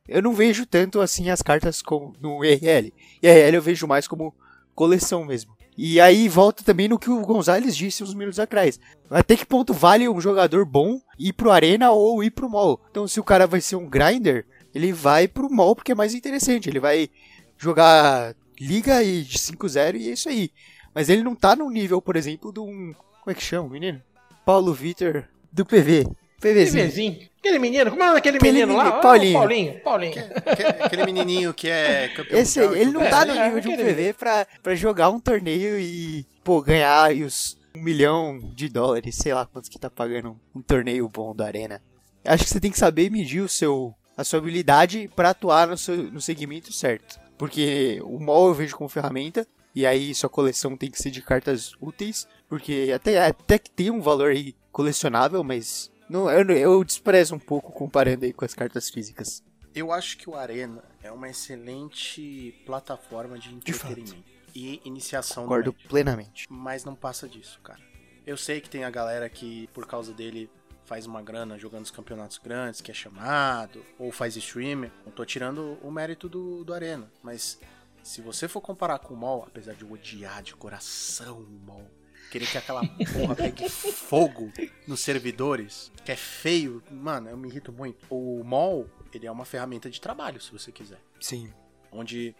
Eu não vejo tanto assim as cartas como no IRL. IRL eu vejo mais como coleção mesmo. E aí volta também no que o Gonzalez disse uns minutos atrás. Até que ponto vale um jogador bom ir pro Arena ou ir pro MOL? Então se o cara vai ser um grinder, ele vai pro MOL porque é mais interessante. Ele vai jogar liga e de 5-0 e é isso aí. Mas ele não tá no nível, por exemplo, de um. Como é que chama, o menino? Paulo Vitor do PV. PVzinho. PVzinho. Aquele menino, como é aquele, Aquele menino lá? menino, Ah, Paulinho. Paulinho. Paulinho. Aquele, aquele menininho que é campeão Esse aí, mundial e ele não tudo tá no é, nível de um PV pra, pra jogar um torneio e, pô, ganhar aí os um milhão de dólares, sei lá quantos que tá pagando um torneio bom do Arena. Acho que você tem que saber medir o seu, a sua habilidade pra atuar no, seu, no segmento certo. Porque o MOL eu vejo como ferramenta, e aí sua coleção tem que ser de cartas úteis, porque até, até que tem um valor aí colecionável, mas não, eu, eu desprezo um pouco comparando aí com as cartas físicas. Eu acho que o Arena é uma excelente plataforma de entretenimento e iniciação Concordo plenamente. Mas não passa disso, cara. Eu sei que tem a galera que, por causa dele, faz uma grana jogando os campeonatos grandes, que é chamado, ou faz streamer. Não tô tirando o mérito do, do Arena. Mas se você for comparar com o MOL, apesar de eu odiar de coração o MOL, querer que aquela porra pegue fogo nos servidores, que é feio, mano, eu me irrito muito. O MOL, ele é uma ferramenta de trabalho, se você quiser Sim. onde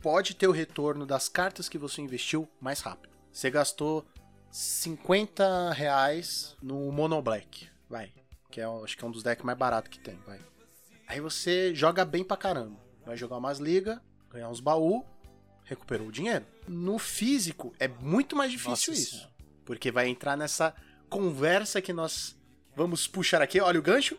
pode ter o retorno das cartas que você investiu mais rápido. Você gastou 50 reais no Mono Black, vai, que é, acho que é um dos decks mais baratos que tem, vai. Aí você joga bem pra caramba, vai jogar umas ligas, ganhar uns baú, recuperou o dinheiro. No físico é muito mais difícil Nossa isso, Senhora. porque vai entrar nessa conversa que nós vamos puxar aqui, olha o gancho,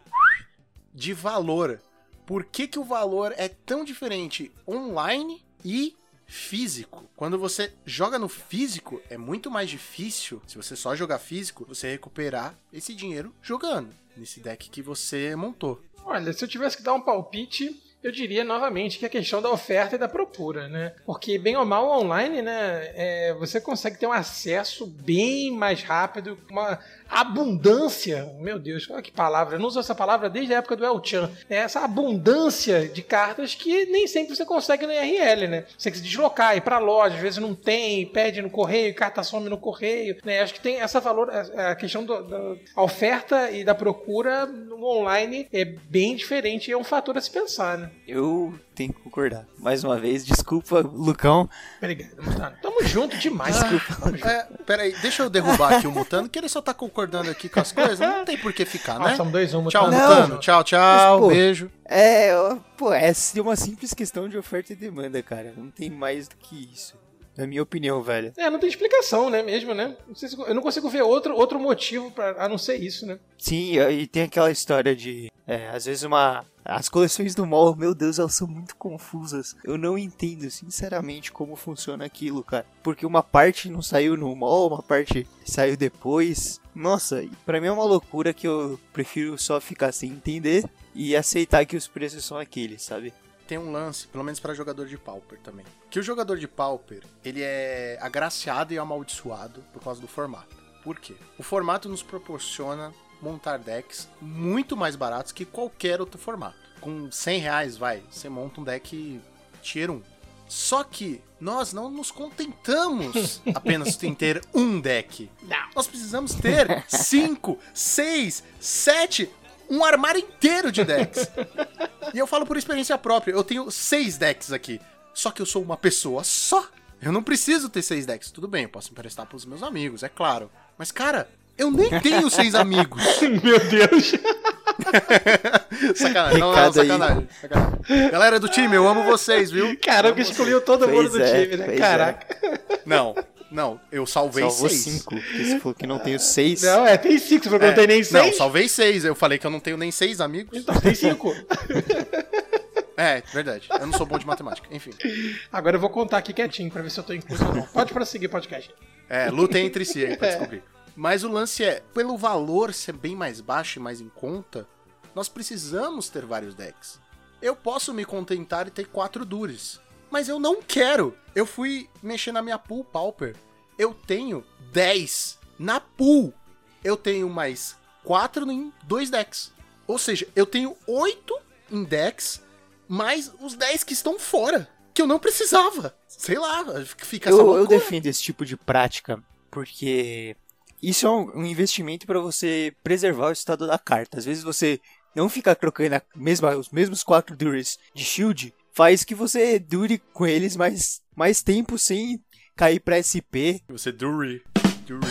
de valor. Por que, que o valor é tão diferente online e físico? Quando você joga no físico, é muito mais difícil, se você só jogar físico, você recuperar esse dinheiro jogando nesse deck que você montou. Olha, se eu tivesse que dar um palpite, eu diria novamente que é a questão da oferta e da procura, né? Porque, bem ou mal, online, né? é, você consegue ter um acesso bem mais rápido, uma abundância. Meu Deus, olha que palavra. Eu não uso essa palavra desde a época do El Chan. É essa abundância de cartas que nem sempre você consegue na IRL, né? Você tem que se deslocar, ir pra loja, às vezes não tem, pede no correio, carta some no correio, né? Acho que tem essa valor, a questão do- da oferta e da procura no online é bem diferente e é um fator a se pensar, né? Eu tenho que concordar. Mais uma vez, desculpa, Lucão. Obrigado, Mutano. Tamo junto demais. Junto. É, peraí, deixa eu derrubar aqui o Mutano, que ele só tá concordando aqui com as coisas, não tem por que ficar, Ah, né? são dois, um, Tchau, Mutano. Mutano. Tchau, tchau. Mas, pô, beijo. É, pô, é uma simples questão de oferta e demanda, cara. Não tem mais do que isso. Na minha opinião, velho. É, não tem explicação, né? Mesmo, né? Não se- eu não consigo ver outro, outro motivo pra, a não ser isso, né? Sim, e tem aquela história de. É, às vezes uma. As coleções do mall, meu Deus, elas são muito confusas. Eu não entendo, sinceramente, como funciona aquilo, cara. Porque uma parte não saiu no mall, uma parte saiu depois. Nossa, pra mim é uma loucura que eu prefiro só ficar sem entender e aceitar que os preços são aqueles, sabe? Tem um lance, pelo menos pra jogador de Pauper também. Que o jogador de Pauper, ele é agraciado e amaldiçoado por causa do formato. Por quê? O formato nos proporciona montar decks muito mais baratos que qualquer outro formato. Com 100 reais, vai, você monta um deck tier 1. Só que nós não nos contentamos apenas em ter um deck. Nós precisamos ter 5, 6, 7, um armário inteiro de decks. E eu falo por experiência própria, eu tenho seis decks aqui. Só que eu sou uma pessoa só. Eu não preciso ter seis decks. Tudo bem, eu posso emprestar pros meus amigos, é claro. Mas, cara, eu nem tenho seis amigos. Meu Deus. sacanagem, não, não, sacanagem, sacanagem. Galera do time, eu amo vocês, viu? Caramba, Amo escolheu todo mundo Pois do é, time, né? pois Caraca. vocês. Não, não, eu salvei Salvou seis. cinco. Porque você falou que não tenho seis. Não, é, tem cinco, você falou que É, não tem nem Não, seis. salvei seis. Eu falei que eu não tenho nem seis amigos. Então tem cinco. É, verdade. Eu não sou bom de matemática. Enfim. Agora eu vou contar aqui quietinho pra ver se eu tô incluso ou não. Pode prosseguir o podcast. É, lutem entre si aí pra descobrir. Mas o lance é, pelo valor ser bem mais baixo e mais em conta, nós precisamos ter vários decks. Eu posso me contentar e ter quatro Dures. Mas eu não quero. Eu fui mexer na minha pool Pauper. Eu tenho 10 na pool. Eu tenho mais 4 em dois decks. Ou seja, eu tenho 8 em decks, mais os 10 que estão fora. Que eu não precisava. Sei lá, fica essa Eu, eu loucura. defendo esse tipo de prática porque isso é um, investimento para você preservar o estado da carta. Às vezes você não ficar trocando mesma, os mesmos quatro dures de shield faz que você dure com eles mais, mais tempo sem cair pra SP. Você dure. Dure.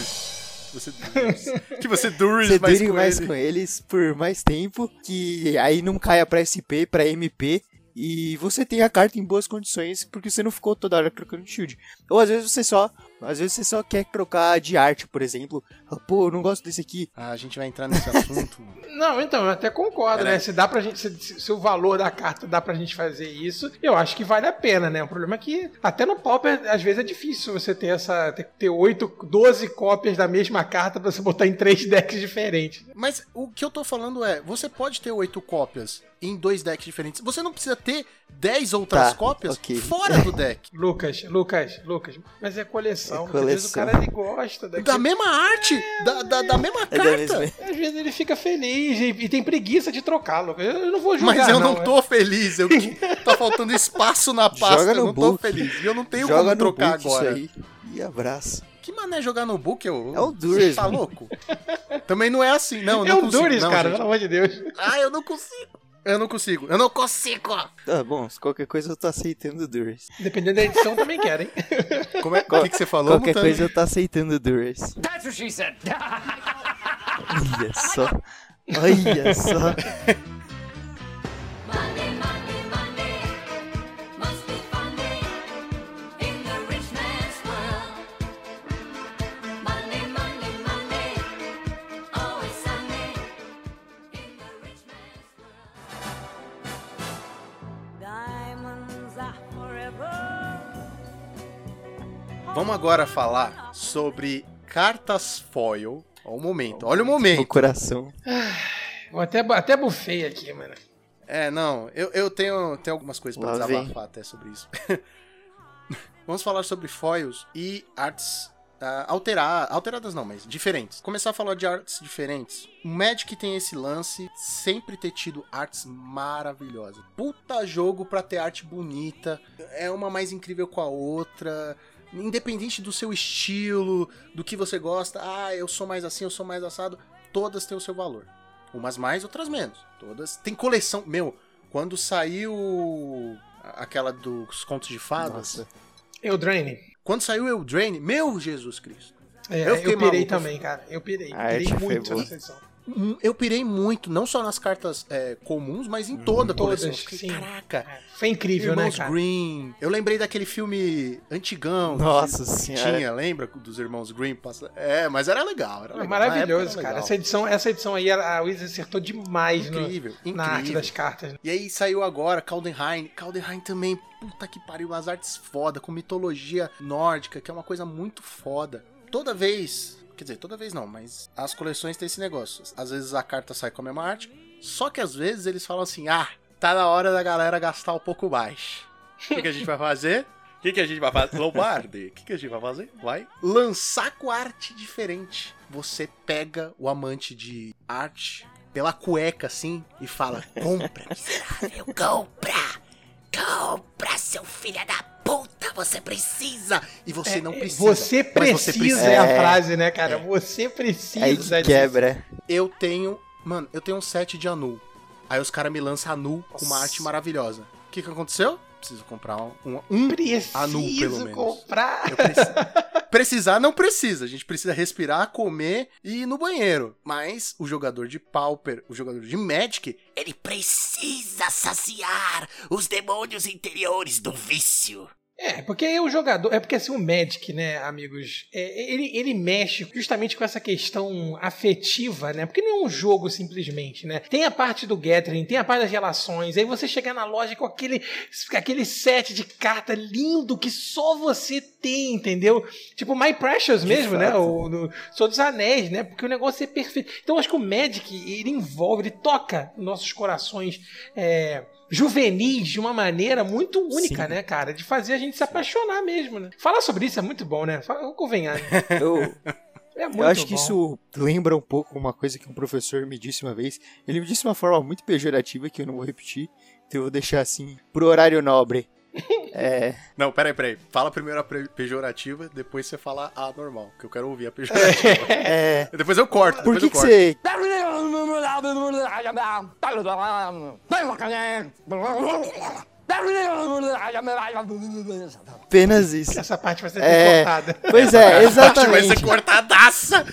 Você dure. que você dure Você mais dure com mais ele. com eles por mais tempo, que aí não caia pra SP, pra MP. E você tem a carta em boas condições porque você não ficou toda hora trocando shield. Ou às vezes você só. Às vezes você só quer trocar de arte, por exemplo. Pô, eu não gosto desse aqui. Ah, a gente vai entrar nesse assunto. Não, então, eu até concordo, Peraí. né? Se dá pra gente, se, se- o valor da carta dá pra gente fazer isso, eu acho que vale a pena, né? O problema é que até no Pauper, às vezes é difícil você ter essa. ter, ter 8, 12 cópias da mesma carta pra você botar em três decks diferentes. Mas o que eu tô falando é, você pode ter oito cópias em dois decks diferentes. Você não precisa ter 10 outras Tá, cópias ok. fora do deck. Lucas, Lucas, Lucas, mas é coleção. É Às vezes o coleção. cara ele gosta daquilo. Da mesma arte, da, da, da mesma É da carta. mesma- Às vezes ele fica feliz e, e tem preguiça de trocar, Lucas. Eu não vou julgar, Mas eu não, é. tô feliz. Eu, tá faltando espaço na pasta. Joga eu no não tô book. feliz. E eu não tenho Joga como trocar book agora. isso aí e abraça. Que mané jogar no book? Eu, É o Dures, Você tá louco? Também não é assim. Não, É não um consigo. Duris, não, cara, gente. pelo amor de Deus. Ah, eu não consigo. Eu não consigo. Eu não consigo. Tá bom, se qualquer coisa eu tô aceitando Dures. Dependendo da edição, também querem. Como é? O que, que você falou, Qualquer Mutano? coisa eu tô aceitando Dures. That's what she said. Olha só. Olha só. Vamos agora falar sobre cartas foil. Olha o momento. Olha o momento. O coração. Eu até, até bufei aqui, mano. É, não, eu, eu tenho, tenho algumas coisas pra Lá desabafar até sobre isso. Vamos falar sobre foils e artes ah, alterar, alteradas não, mas diferentes. Começar a falar de artes diferentes. O Magic tem esse lance sempre ter tido artes maravilhosas. Puta jogo pra ter arte bonita, é uma mais incrível com a outra. Independente do seu estilo, do que você gosta, ah, eu sou mais assim, eu sou mais assado, todas têm o seu valor. Umas mais, outras menos. Todas. Tem coleção. Meu, quando saiu aquela dos contos de fadas. Nossa. Eu Drain. Quando saiu Eldraine, meu Jesus Cristo. É, Eu eu, pirei maluco. também, cara. Eu pirei. A pirei muito nessa edição. Hum, eu pirei muito, não só nas cartas é, comuns, mas em toda a Todas, coleção. Sim. Caraca, Foi incrível, Irmãos né, cara? Green. Eu lembrei daquele filme antigão. Nossa que senhora. Tinha, lembra dos Irmãos Green? Passa- É, mas era legal. Era É legal. maravilhoso, era cara. legal. Essa edição, essa edição aí, a Wizards acertou demais no- Incrível, na arte incrível. das cartas. né? E aí saiu agora Caldenheim. Caldenheim também, puta que pariu, umas artes foda, com mitologia nórdica, que é uma coisa muito foda. Toda vez, quer dizer, toda vez não, mas as coleções têm esse negócio. Às vezes a carta sai com a mesma arte, só que às vezes eles falam assim: ah, tá na hora da galera gastar um pouco mais. O que, que a gente vai fazer? O que, que a gente vai fazer? Lombardi, o que, que a gente vai fazer? Vai lançar com arte diferente. Você pega o amante de arte pela cueca assim e fala: compra, miserável, compra! Compra, seu filho da puta! Você precisa! E você não precisa. É, Você mas precisa, é a É. frase, né, cara? Você precisa. Aí que quebra. Eu tenho. Mano, eu tenho um set de Anu. Aí os caras me lançam Anu com uma arte maravilhosa. O que, que aconteceu? Preciso comprar um, um, um Preciso Anu, pelo menos. comprar. Eu preciso. Precisar não precisa. A gente precisa respirar, comer e ir no banheiro. Mas o jogador de Pauper, o jogador de Magic, ele precisa saciar os demônios interiores do vício. É, porque aí o jogador. É porque assim, o Magic, né, amigos, é, ele, ele mexe justamente com essa questão afetiva, né? Porque não é um jogo simplesmente, né? Tem a parte do gathering, tem a parte das relações, aí você chega na loja com aquele, aquele set de carta lindo que só você tem, entendeu? Tipo My Precious mesmo, né? O, no, Sou dos Anéis, né? Porque o negócio é perfeito. Então eu acho que o Magic, ele envolve, ele toca nossos corações. É, juvenis de uma maneira muito única, Sim. né, cara? De fazer a gente se apaixonar mesmo, né? Falar sobre isso é muito bom, né? Né? Eu, É muito eu acho que bom. isso lembra um pouco uma coisa que um professor me disse uma vez. Ele me disse de uma forma muito pejorativa que eu não vou repetir. Então eu vou deixar assim, pro horário nobre. É, Não, peraí, peraí. Fala primeiro a pejorativa, depois você fala a normal, que eu quero ouvir a pejorativa. é, depois eu corto, por que, você apenas isso? Essa parte vai ser É. cortada. Pois é, A parte vai exatamente. ser cortadaça.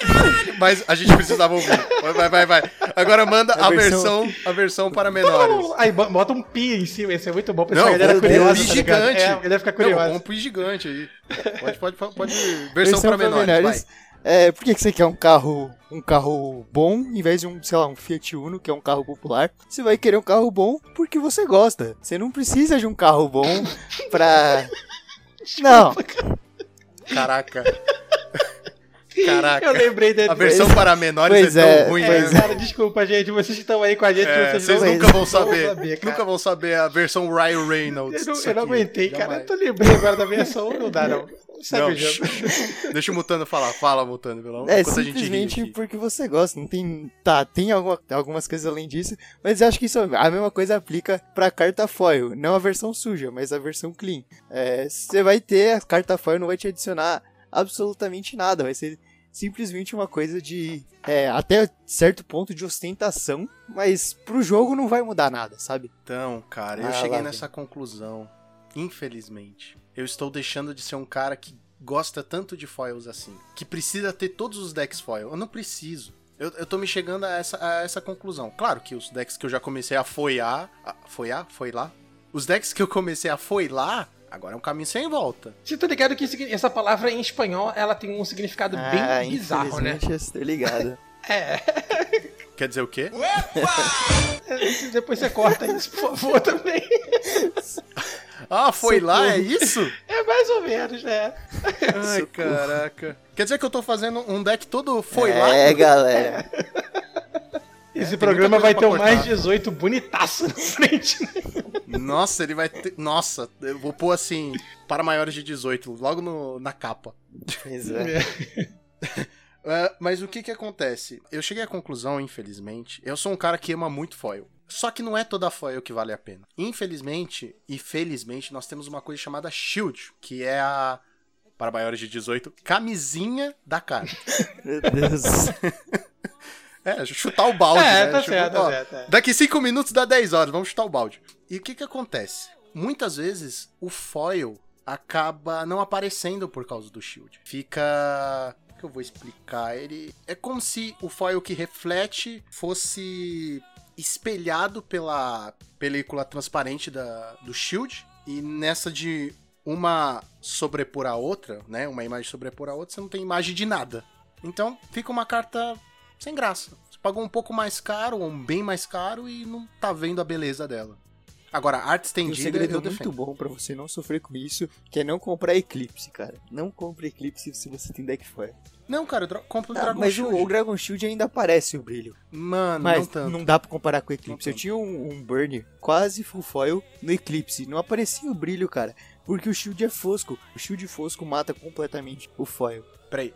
Caralho. Mas a gente precisava ouvir. Vai, vai, vai. vai. Agora manda A a, versão- versão, a versão para menores. Aí bo- bota um pi em cima, esse é muito bom pra Não, essa galera um curiosa. pi tá gigante. É, a galera fica Não, curiosa. um pi gigante aí. Pode, pode, pode. pode versão, para menores. vai. É, por que, que você quer um carro, um carro bom em vez de um, sei lá, um Fiat Uno, que é um carro popular? Você vai querer um carro bom porque você gosta. Você não precisa de um carro bom pra. Não, Caraca. Caraca. Eu lembrei dele. A versão para menores Pois é tão é, ruim, É, né? cara, desculpa, gente. Vocês que estão aí com a gente, É, vocês, vocês nunca vão saber. cara. nunca vão saber a versão Ryan Reynolds. Eu não, eu não aguentei, cara. Jamais. Eu tô lembrei agora da versão, não dá, não. O jogo. Deixa o Mutano falar. Fala, Mutano, pelo amor é simplesmente porque você gosta. Não tem. Tá, tem alguma- algumas coisas além disso, mas eu acho que isso, a mesma coisa aplica pra carta foil. Não a versão suja, mas a versão clean. É, Você vai ter, a carta foil não vai te adicionar absolutamente nada. Vai ser simplesmente uma coisa de. é, até certo ponto de ostentação, mas pro jogo não vai mudar nada, sabe? Então, cara, eu Ah, cheguei nessa conclusão. Infelizmente. Eu estou deixando de ser um cara que gosta tanto de foils assim. Que precisa ter todos os decks foil. Eu não preciso. Eu, eu tô me chegando a essa, a essa conclusão. Claro que os decks que eu já comecei a foiar. A, foiar? Foi lá? Os decks que eu comecei a foilar, agora é um caminho sem volta. Você tá ligado que essa palavra em espanhol, ela tem um significado Ah, bem bizarro, né? estou ligado. É. Quer dizer o quê? Depois você corta isso, por favor, também. Ah, foi lá, Socorro. é isso? É mais ou menos, né? Ai, caraca. Quer dizer que eu tô fazendo um deck todo foi lá? É, galera. Esse tem programa vai ter um pra mais cortar. 18 bonitaço na frente, né? Nossa, ele vai ter. Nossa, eu vou pôr assim, para maiores de 18, logo no- na capa. Pois é. É, mas o que que acontece? Eu cheguei à conclusão, infelizmente, eu sou um cara que ama muito foil. Só que não é toda foil que vale a pena. Infelizmente e felizmente, nós temos uma coisa chamada Shield, que é a, para maiores de 18, camisinha da carta. Meu Deus. É, chutar o balde, É, né? tá Tipo, certo, ó, tá certo, é. Daqui 5 minutos dá 10 horas, vamos chutar o balde. E o que que acontece? Muitas vezes o foil acaba não aparecendo por causa do shield. Fica que eu vou explicar? Ele é como se o foil que reflete fosse espelhado pela película transparente da, do Shield. E nessa de uma sobrepor a outra, né? Uma imagem sobrepor a outra, você não tem imagem de nada. Então fica uma carta sem graça. Você pagou um pouco mais caro, ou um bem mais caro, e não tá vendo a beleza dela. Agora, a arte Tem um estendida segredo eu muito defendo. bom pra você não sofrer com isso, que é não comprar Eclipse, cara. Não compre Eclipse se você tem deck foil. Não, cara, compro um Ah, Dragon mas Shield. o, o Dragon Shield ainda aparece o brilho. Mano, Mas não tanto. não dá pra comparar com o Eclipse. Não Eu tinha um, um Burn quase full foil no Eclipse. Não aparecia o brilho, cara. Porque o Shield é fosco. O Shield fosco mata completamente o foil. Peraí.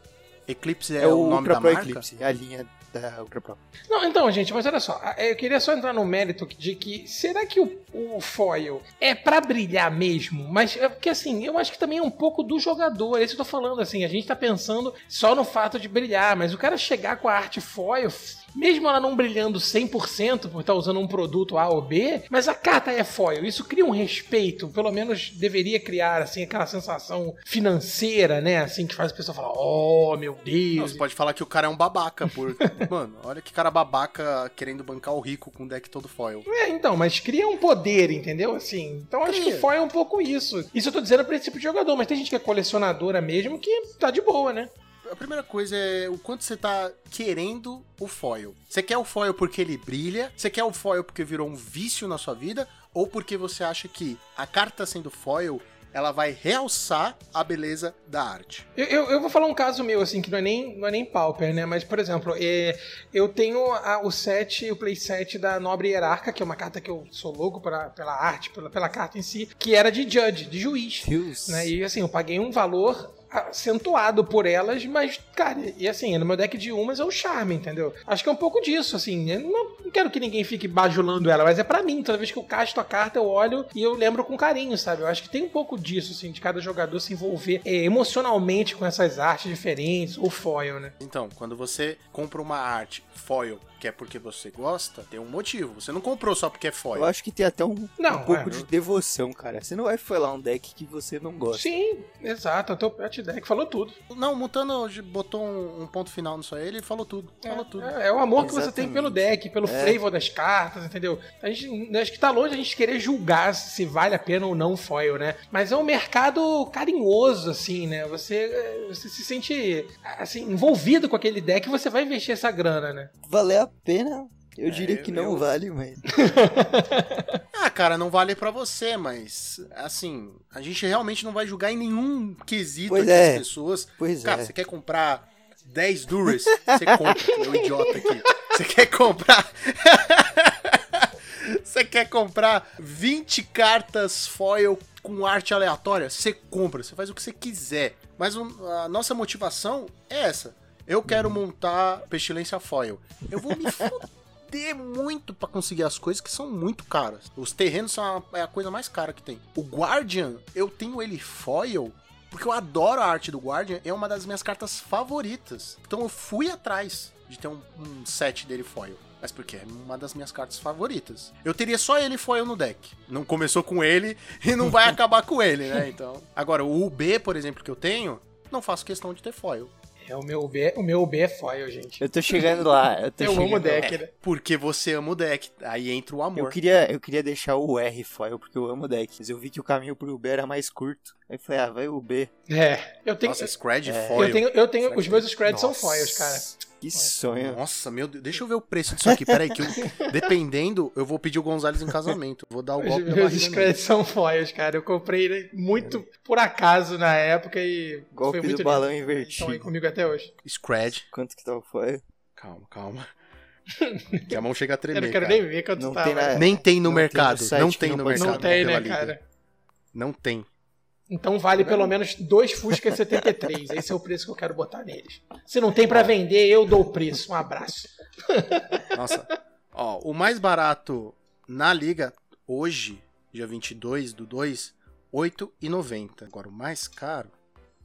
Eclipse é, É, o o nome Ultra da Pro marca? Eclipse, é a linha da Ultra Pro. Não, então, gente, mas olha só, eu queria só entrar no mérito de que será que o, o foil é pra brilhar mesmo? Mas é porque assim, eu acho que também é um pouco do jogador, é isso que eu tô falando, assim, a gente tá pensando só no fato de brilhar, mas o cara chegar com a arte foil, mesmo ela não brilhando 100% por estar usando um produto A ou B, mas a carta é foil, isso cria um respeito, pelo menos deveria criar, assim, aquela sensação financeira, né, assim, que faz a pessoa falar, oh, meu Não, Deus, você pode falar que o cara é um babaca, por... Mano, olha que cara babaca querendo bancar o rico com o deck todo foil. É, então, mas cria um poder, entendeu? Assim, então acho que foil é um pouco isso. Isso eu tô dizendo pra esse tipo de jogador, mas tem gente que é colecionadora mesmo que tá de boa, né? A primeira coisa é o quanto você tá querendo o foil. Você quer o foil porque ele brilha? Você quer o foil porque virou um vício na sua vida? Ou porque você acha que a carta sendo foil, ela vai realçar a beleza da arte? Eu, eu, eu vou falar um caso meu, assim, que não é nem, não é nem pauper, né? Mas, por exemplo, é, eu tenho a- o set, o playset da Nobre Hierarca, que é uma carta que eu sou louco pela, pela arte, pela, pela carta em si, que era de judge, de juiz. Deus. né? E assim, eu paguei um valor acentuado por elas, mas, cara, e assim, no meu deck de umas é o charme, entendeu? Acho que é um pouco disso, assim. Eu não, não quero que ninguém fique bajulando ela, mas é pra mim. Toda vez que eu casto a carta, eu olho e eu lembro com carinho, sabe? Eu acho que tem um pouco disso, assim, de cada jogador se envolver é, emocionalmente com essas artes diferentes, ou foil, né? Então, quando você compra uma arte foil, que é porque você gosta, tem um motivo. Você não comprou só porque é foil. Eu acho que tem até um, Não, um pouco é, de devoção, cara. Você não vai foilar um deck que você não gosta. Sim, exato. O teu pet deck falou tudo. Não, o Mutano botou um, um ponto final nisso aí, ele falou tudo. Falou tudo. É, é o amor que você tem Exatamente. pelo deck, pelo É. flavor das cartas, entendeu? A gente acho que tá longe a gente querer julgar se vale a pena ou não foil, né? Mas é um mercado carinhoso, assim, né? Você, é, você se sente assim, envolvido com aquele deck e você vai investir essa grana, né? Valer a pena, eu diria que não eu- vale, mas. Ah, cara, não vale pra você, mas assim, a gente realmente não vai julgar em nenhum quesito Pois aqui é. as pessoas. Pois Cara, é. você quer comprar 10 Duras? Você compra, meu idiota aqui. Você quer comprar. Você quer comprar 20 cartas foil com arte aleatória? Você compra, você faz o que você quiser. Mas a nossa motivação é essa. Eu quero montar Pestilência Foil. Eu vou me fuder muito pra conseguir as coisas que são muito caras. Os terrenos são a, é a coisa mais cara que tem. O Guardian, eu tenho ele foil porque eu adoro a arte do Guardian, é uma das minhas cartas favoritas. Então eu fui atrás de ter um, um set dele foil. Mas porque é uma das minhas cartas favoritas. Eu teria só ele foil no deck. Não começou com ele e não vai acabar com ele, né? Então. Agora, o UB, por exemplo, que eu tenho, não faço questão de ter foil. É o meu B, o meu B é foil, gente. Eu tô chegando lá. Eu, tô Eu chegando amo o deck, lá. né? Porque você ama o deck. Aí entra o amor. Eu queria, eu queria deixar o R foil, porque eu amo o deck. Mas eu vi que o caminho pro B era mais curto. Aí eu falei, ah, vai o B. É, eu tenho Nossa, Scred É. foil. eu tenho eu tenho os Scred. meus screds são foils, cara. Que sonho. Nossa, meu Deus. Deixa eu ver o preço disso aqui. Peraí, que eu, dependendo, eu vou pedir o Gonzalez em casamento. Vou dar o golpe meus screds são foils, cara. Eu comprei ele muito por acaso na época e Golpe foi muito do lindo. balão Estão aí invertido. comigo até hoje. Scred. Quanto que tá o foil? Calma, calma. que a mão chega a Eu tremer, não quero cara. nem ver quanto Não tá. tem na- Nem tem no Não tem mercado. no site não tem no mercado. Não tem, né, cara? Não tem. Então vale pelo menos dois Fusca 73. Esse é o preço que eu quero botar neles. Se não tem pra vender, eu dou o preço. Um abraço. Nossa. Ó, o mais barato na liga hoje, dia 22 do 2, R$ 8,90. Agora o mais caro,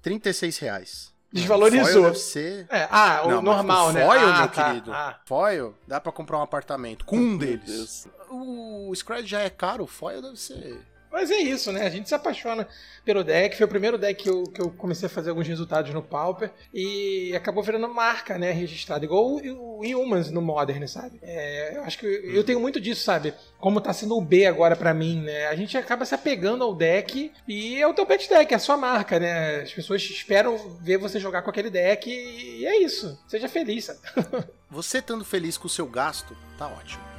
36 reais. Desvalorizou. Foil deve ser... É, ah, o Não, normal, o né? Foil, ah, meu tá. querido. Ah, Foil, dá pra comprar um apartamento com um deles. Deus. O Scred já é caro, o foil deve ser. Mas é isso, né? A gente se apaixona pelo deck. Foi o primeiro deck que eu, que eu comecei a fazer alguns resultados no Pauper. E acabou virando marca, né? Registrada. Igual o, o Humans no Modern, sabe? É, eu acho que eu, tenho muito disso, sabe? Como tá sendo o B agora pra mim, né? A gente acaba se apegando ao deck e é o teu pet deck, é a sua marca, né? As pessoas esperam ver você jogar com aquele deck e é isso. Seja feliz, sabe? Você estando feliz com o seu gasto, tá ótimo.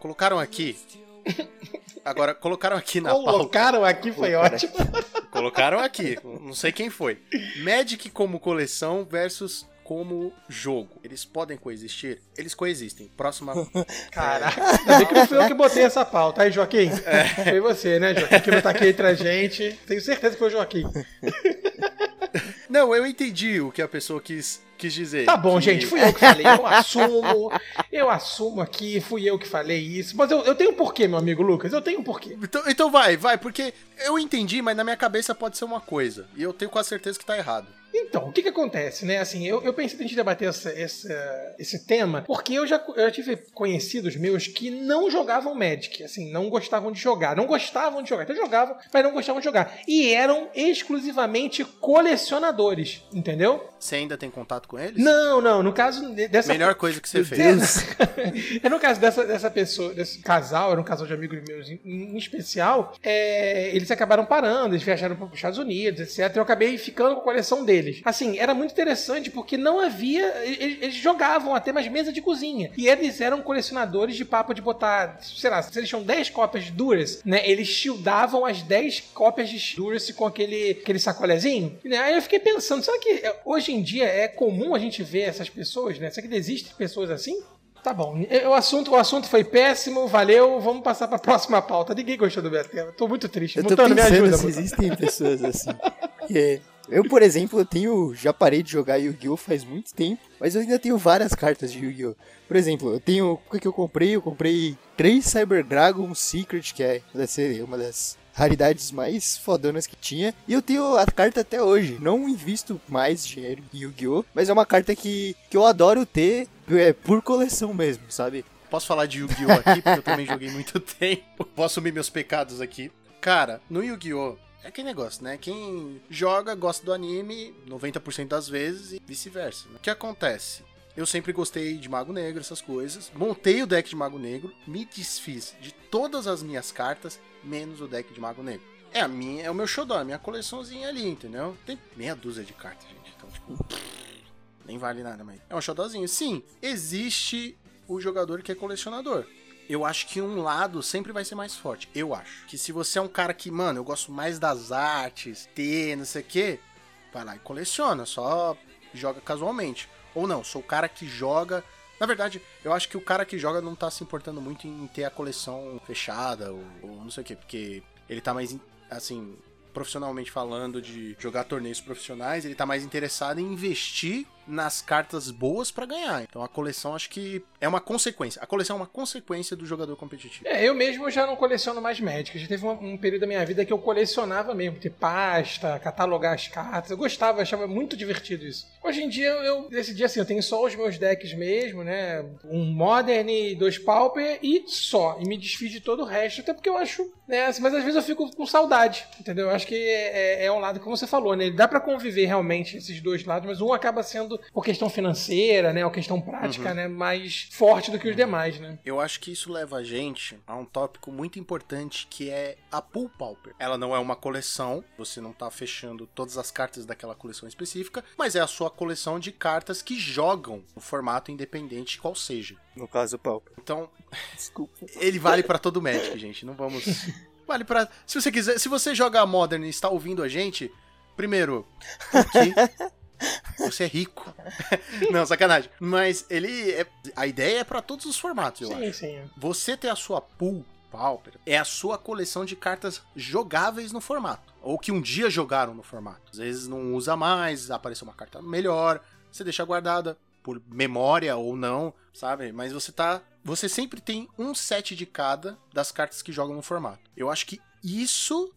Colocaram aqui. Agora, colocaram aqui na pauta. Colocaram aqui, foi ótimo. Colocaram aqui. Não sei quem foi. Magic como coleção versus como jogo. Eles podem coexistir? Eles coexistem. Próxima. Caraca, ainda bem que não fui eu que botei essa pauta. Aí, Joaquim? Foi você, né, Joaquim? Que não tá aqui entre a gente. Tenho certeza que foi o Joaquim. Não, eu entendi o que a pessoa quis, quis dizer. Tá bom, Que- gente, fui eu que falei. Eu assumo. Eu assumo aqui, fui eu que falei isso. Mas eu, eu tenho um porquê, meu amigo Lucas. Eu tenho um porquê. Então, então vai, vai, porque eu entendi, mas na minha cabeça pode ser uma coisa. E eu tenho quase certeza que tá errado. Então, o que que acontece, né? Assim, eu, eu pensei em a gente debater essa, essa- esse tema, porque eu já, eu já tive conhecidos meus que não jogavam Magic, assim, não gostavam de jogar. Não gostavam de jogar, até jogavam, mas não gostavam de jogar. E eram exclusivamente colecionadores, entendeu? Você ainda tem contato com eles? Não, não, no caso de- dessa... Melhor coisa que você fez. é no caso dessa, dessa pessoa, desse casal, era um casal de amigos meus em, em especial, é, eles acabaram parando, eles viajaram para os Estados Unidos, etc. Eu acabei ficando com a coleção deles. Assim, era muito interessante porque não havia. Eles, eles jogavam até mais mesa de cozinha. E eles eram colecionadores de papo de botar, sei lá, se eles tinham 10 cópias de Duras, né? Eles shieldavam as 10 cópias de Duras com aquele, aquele sacolezinho. Né? Aí eu fiquei pensando, será que é, hoje em dia é comum a gente ver essas pessoas, né? Será que existem pessoas assim? Tá bom. O assunto, o assunto foi péssimo, valeu. Vamos passar pra próxima pauta. Ninguém gostou do meu tema. Tô muito triste. Eu tô Mutano, me pensando ajuda, se Mutano. existem pessoas assim. Que eu, por exemplo, eu tenho. Já parei de jogar Yu-Gi-Oh! faz muito tempo, mas eu ainda tenho várias cartas de Yu-Gi-Oh! Por exemplo, eu tenho. O que, que eu comprei? Eu comprei três Cyber Dragon Secret, que é ser uma das raridades mais fodonas que tinha. E eu tenho a carta até hoje. Não invisto mais dinheiro em Yu-Gi-Oh! Mas é uma carta que, que eu adoro ter é, por coleção mesmo, sabe? Posso falar de Yu-Gi-Oh! aqui, porque eu também joguei muito tempo. Posso assumir meus pecados aqui. Cara, no Yu-Gi-Oh! É aquele negócio, né? Quem joga, gosta do anime 90% das vezes e vice-versa. né? O que acontece? Eu sempre gostei de Mago Negro, essas coisas. Montei o deck de Mago Negro, me desfiz de todas as minhas cartas, menos o deck de Mago Negro. É a minha, é o meu xodó, a minha coleçãozinha ali, entendeu? Tem meia dúzia de cartas, gente. Então, tipo, nem vale nada, mas é um xodózinho. Sim, existe o jogador que é colecionador. Eu acho que um lado sempre vai ser mais forte. Eu acho. Que se você é um cara que, mano, eu gosto mais das artes, ter, não sei o quê, vai lá e coleciona, só joga casualmente. Ou não, sou o cara que joga. Na verdade, eu acho que o cara que joga não tá se importando muito em ter a coleção fechada ou, ou não sei o quê, porque ele tá mais, assim, profissionalmente falando de jogar torneios profissionais, ele tá mais interessado em investir nas cartas boas pra ganhar. Então a coleção acho que é uma consequência. A coleção é uma consequência do jogador competitivo. É, eu mesmo já não coleciono mais Magic. Já teve um, um período da minha vida que eu colecionava mesmo, ter pasta, catalogar as cartas. Eu gostava, achava muito divertido isso. Hoje em dia eu decidi assim, eu tenho só os meus decks mesmo, né? Um Modern e dois Pauper e só. E me desfiz de todo o resto, até porque eu acho, né? assim, Mas às vezes eu fico com saudade, entendeu? Eu acho que é, é um lado, como você falou, né? Dá pra conviver realmente esses dois lados, mas um acaba sendo por questão financeira, né? Ou questão prática, né? Mais forte do que os demais, né? Eu acho que isso leva a gente a um tópico muito importante que é a Pool Pauper. Ela não é uma coleção, você não tá fechando todas as cartas daquela coleção específica, mas é a sua coleção de cartas que jogam no formato independente qual seja. No caso, o Pauper. Então, Desculpa. ele vale pra todo Magic, gente. Não vamos. Vale pra. Se você quiser. Se você joga Modern e está ouvindo a gente, primeiro, porque você é rico. Não, sacanagem. Mas ele. É... A ideia é pra todos os formatos, eu Sim, acho. sim. Você ter a sua pool Pauper é a sua coleção de cartas jogáveis no formato. Ou que um dia jogaram no formato. Às vezes não usa mais, apareceu uma carta melhor, você deixa guardada por memória ou não, sabe? Mas você tá. Você sempre tem um set de cada das cartas que jogam no formato. Eu acho que isso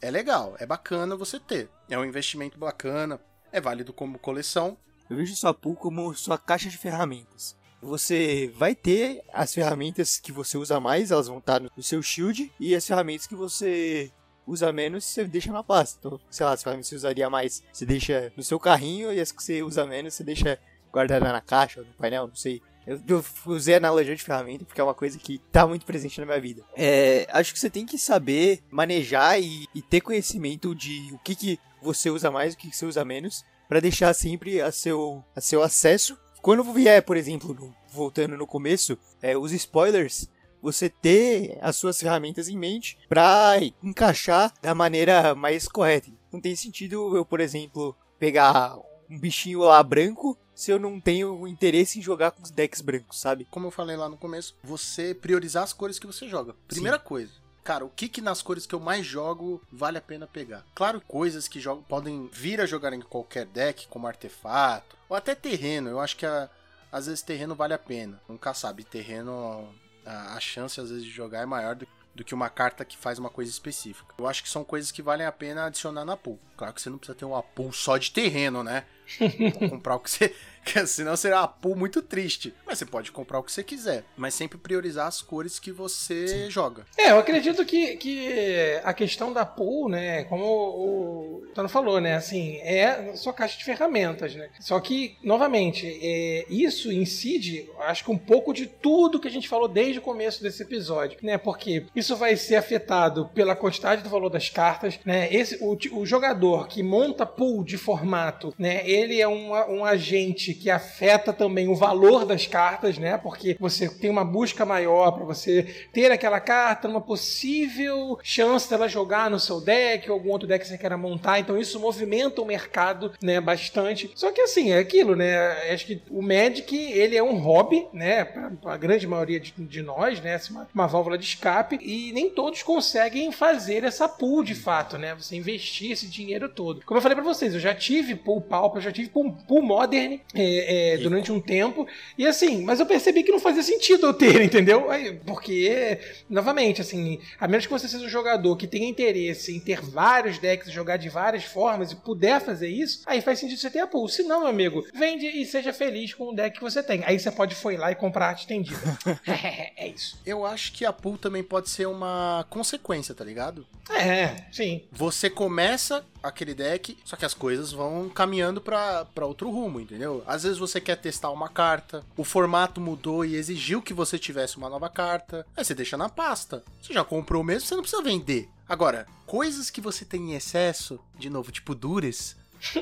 é legal, é bacana você ter. É um investimento bacana, é válido como coleção. Eu vejo sua pool como sua caixa de ferramentas. Você vai ter as ferramentas que você usa mais, elas vão estar no seu shield, e as ferramentas que você usa menos, você deixa na pasta. Então, sei lá, as ferramentas que você usaria mais, você deixa no seu carrinho, e as que você usa menos, você deixa guardada na caixa no painel, não sei. Eu, eu usei analogia de ferramenta porque é uma coisa que tá muito presente na minha vida. É, acho que você tem que saber manejar e, e ter conhecimento de o que, que você usa mais, o que, você usa menos, para deixar sempre a seu, a seu acesso. Quando vier, por exemplo, no- voltando no começo, é, os spoilers, você ter as suas ferramentas em mente para encaixar da maneira mais correta. Não tem sentido eu, por exemplo, pegar um bichinho lá branco se eu não tenho interesse em jogar com os decks brancos, sabe? Como eu falei lá no começo, você priorizar as cores que você joga. Primeira coisa. Cara, o que que nas cores que eu mais jogo vale a pena pegar? Claro, coisas que jogam, podem vir a jogar em qualquer deck, como artefato, ou até terreno. Eu acho que a- às vezes terreno vale a pena. Nunca sabe, terreno, a, a chance às vezes de jogar é maior do, do que uma carta que faz uma coisa específica. Eu acho que são coisas que valem a pena adicionar na pool. Claro que você não precisa ter uma pool só de terreno, né? Comprar o que você. que Senão será uma pool muito triste. Mas você pode comprar o que você quiser. Mas sempre priorizar as cores que você joga. É, eu acredito que, que a questão da pool, né, como o Tano falou, né, assim, é sua caixa de ferramentas, né. Só que, novamente, é, isso incide, acho que um pouco de tudo que a gente falou desde o começo desse episódio, né, porque isso vai ser afetado pela quantidade do valor das cartas, né, esse, o, o jogador que monta pool de formato, né, ele é um, um agente que afeta também o valor das cartas, né, porque você tem uma busca maior para você ter aquela carta numa possível chance dela jogar no seu deck ou algum outro deck que você queira montar. Então isso movimenta o mercado, né, bastante. Só que assim, é aquilo, né? Acho que o Magic, ele é um hobby, né, pra, pra grande maioria de, de nós, né, assim, uma, uma válvula de escape e nem todos conseguem fazer essa pool de fato, né? Você investir esse dinheiro todo. Como eu falei pra vocês, eu já tive pool pauper, eu já tive pool, pool modern é, é, durante um tempo e assim, mas eu percebi que não fazia sentido eu ter, entendeu? Porque, novamente, assim, a menos que você seja um jogador que tenha interesse em ter vários decks jogar de várias formas e puder fazer isso, aí faz sentido você ter a pool. Se não, meu amigo, vende e seja feliz com o deck que você tem. Aí você pode foi lá e comprar arte estendida. é isso. Eu acho que a pool também pode ser uma consequência, tá ligado? É, sim. Você começa aquele deck, só que as coisas vão caminhando pra outro rumo, entendeu? Às vezes você quer testar uma carta, o formato mudou e exigiu que você tivesse uma nova carta, aí você deixa na pasta. Você já comprou mesmo, você não precisa vender. Agora, coisas que você tem em excesso, de novo, tipo dures,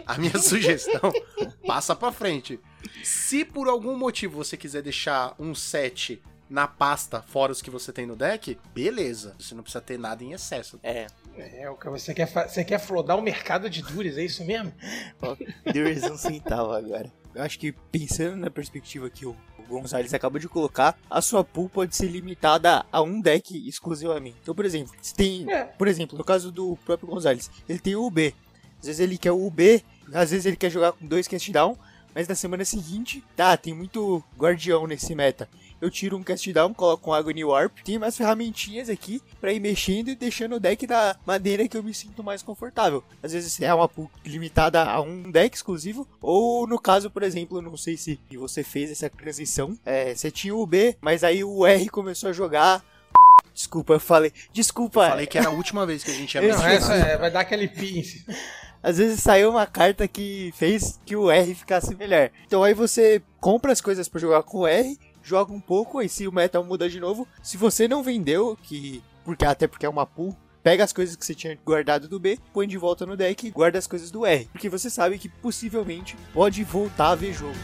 a minha sugestão, passa pra frente. Se por algum motivo você quiser deixar um set na pasta, fora os que você tem no deck, beleza. Você não precisa ter nada em excesso. É. É, o que você quer, você quer flodar o mercado de dures, é isso mesmo? Deu um centavo agora. Eu acho que pensando na perspectiva que o Gonzalez acabou de colocar, a sua pool pode ser limitada a um deck exclusivamente. Então, por exemplo, se tem, É. por exemplo, no caso do próprio Gonzalez, ele tem o UB. Às vezes ele quer o UB, às vezes ele quer jogar com dois cast down, mas na semana seguinte, tá, tem muito guardião nesse meta. Eu tiro um cast down, coloco um Agony Warp, tem umas ferramentinhas aqui pra ir mexendo e deixando o deck da maneira que eu me sinto mais confortável. Às vezes é uma pool limitada a um deck exclusivo, ou no caso, por exemplo, não sei se você fez essa transição, é, você tinha o B, mas aí o R começou a jogar. Desculpa, eu falei. Desculpa, Falei que era a última vez que a gente ia Não, essa é, vai dar aquele pince. às vezes saiu uma carta que fez que o R ficasse melhor. Então aí você compra as coisas pra jogar com o R, joga um pouco, aí se o metal muda de novo, se você não vendeu, que porque até porque é uma pool, pega as coisas que você tinha guardado do B, põe de volta no deck e guarda as coisas do R, porque você sabe que possivelmente pode voltar a ver jogo.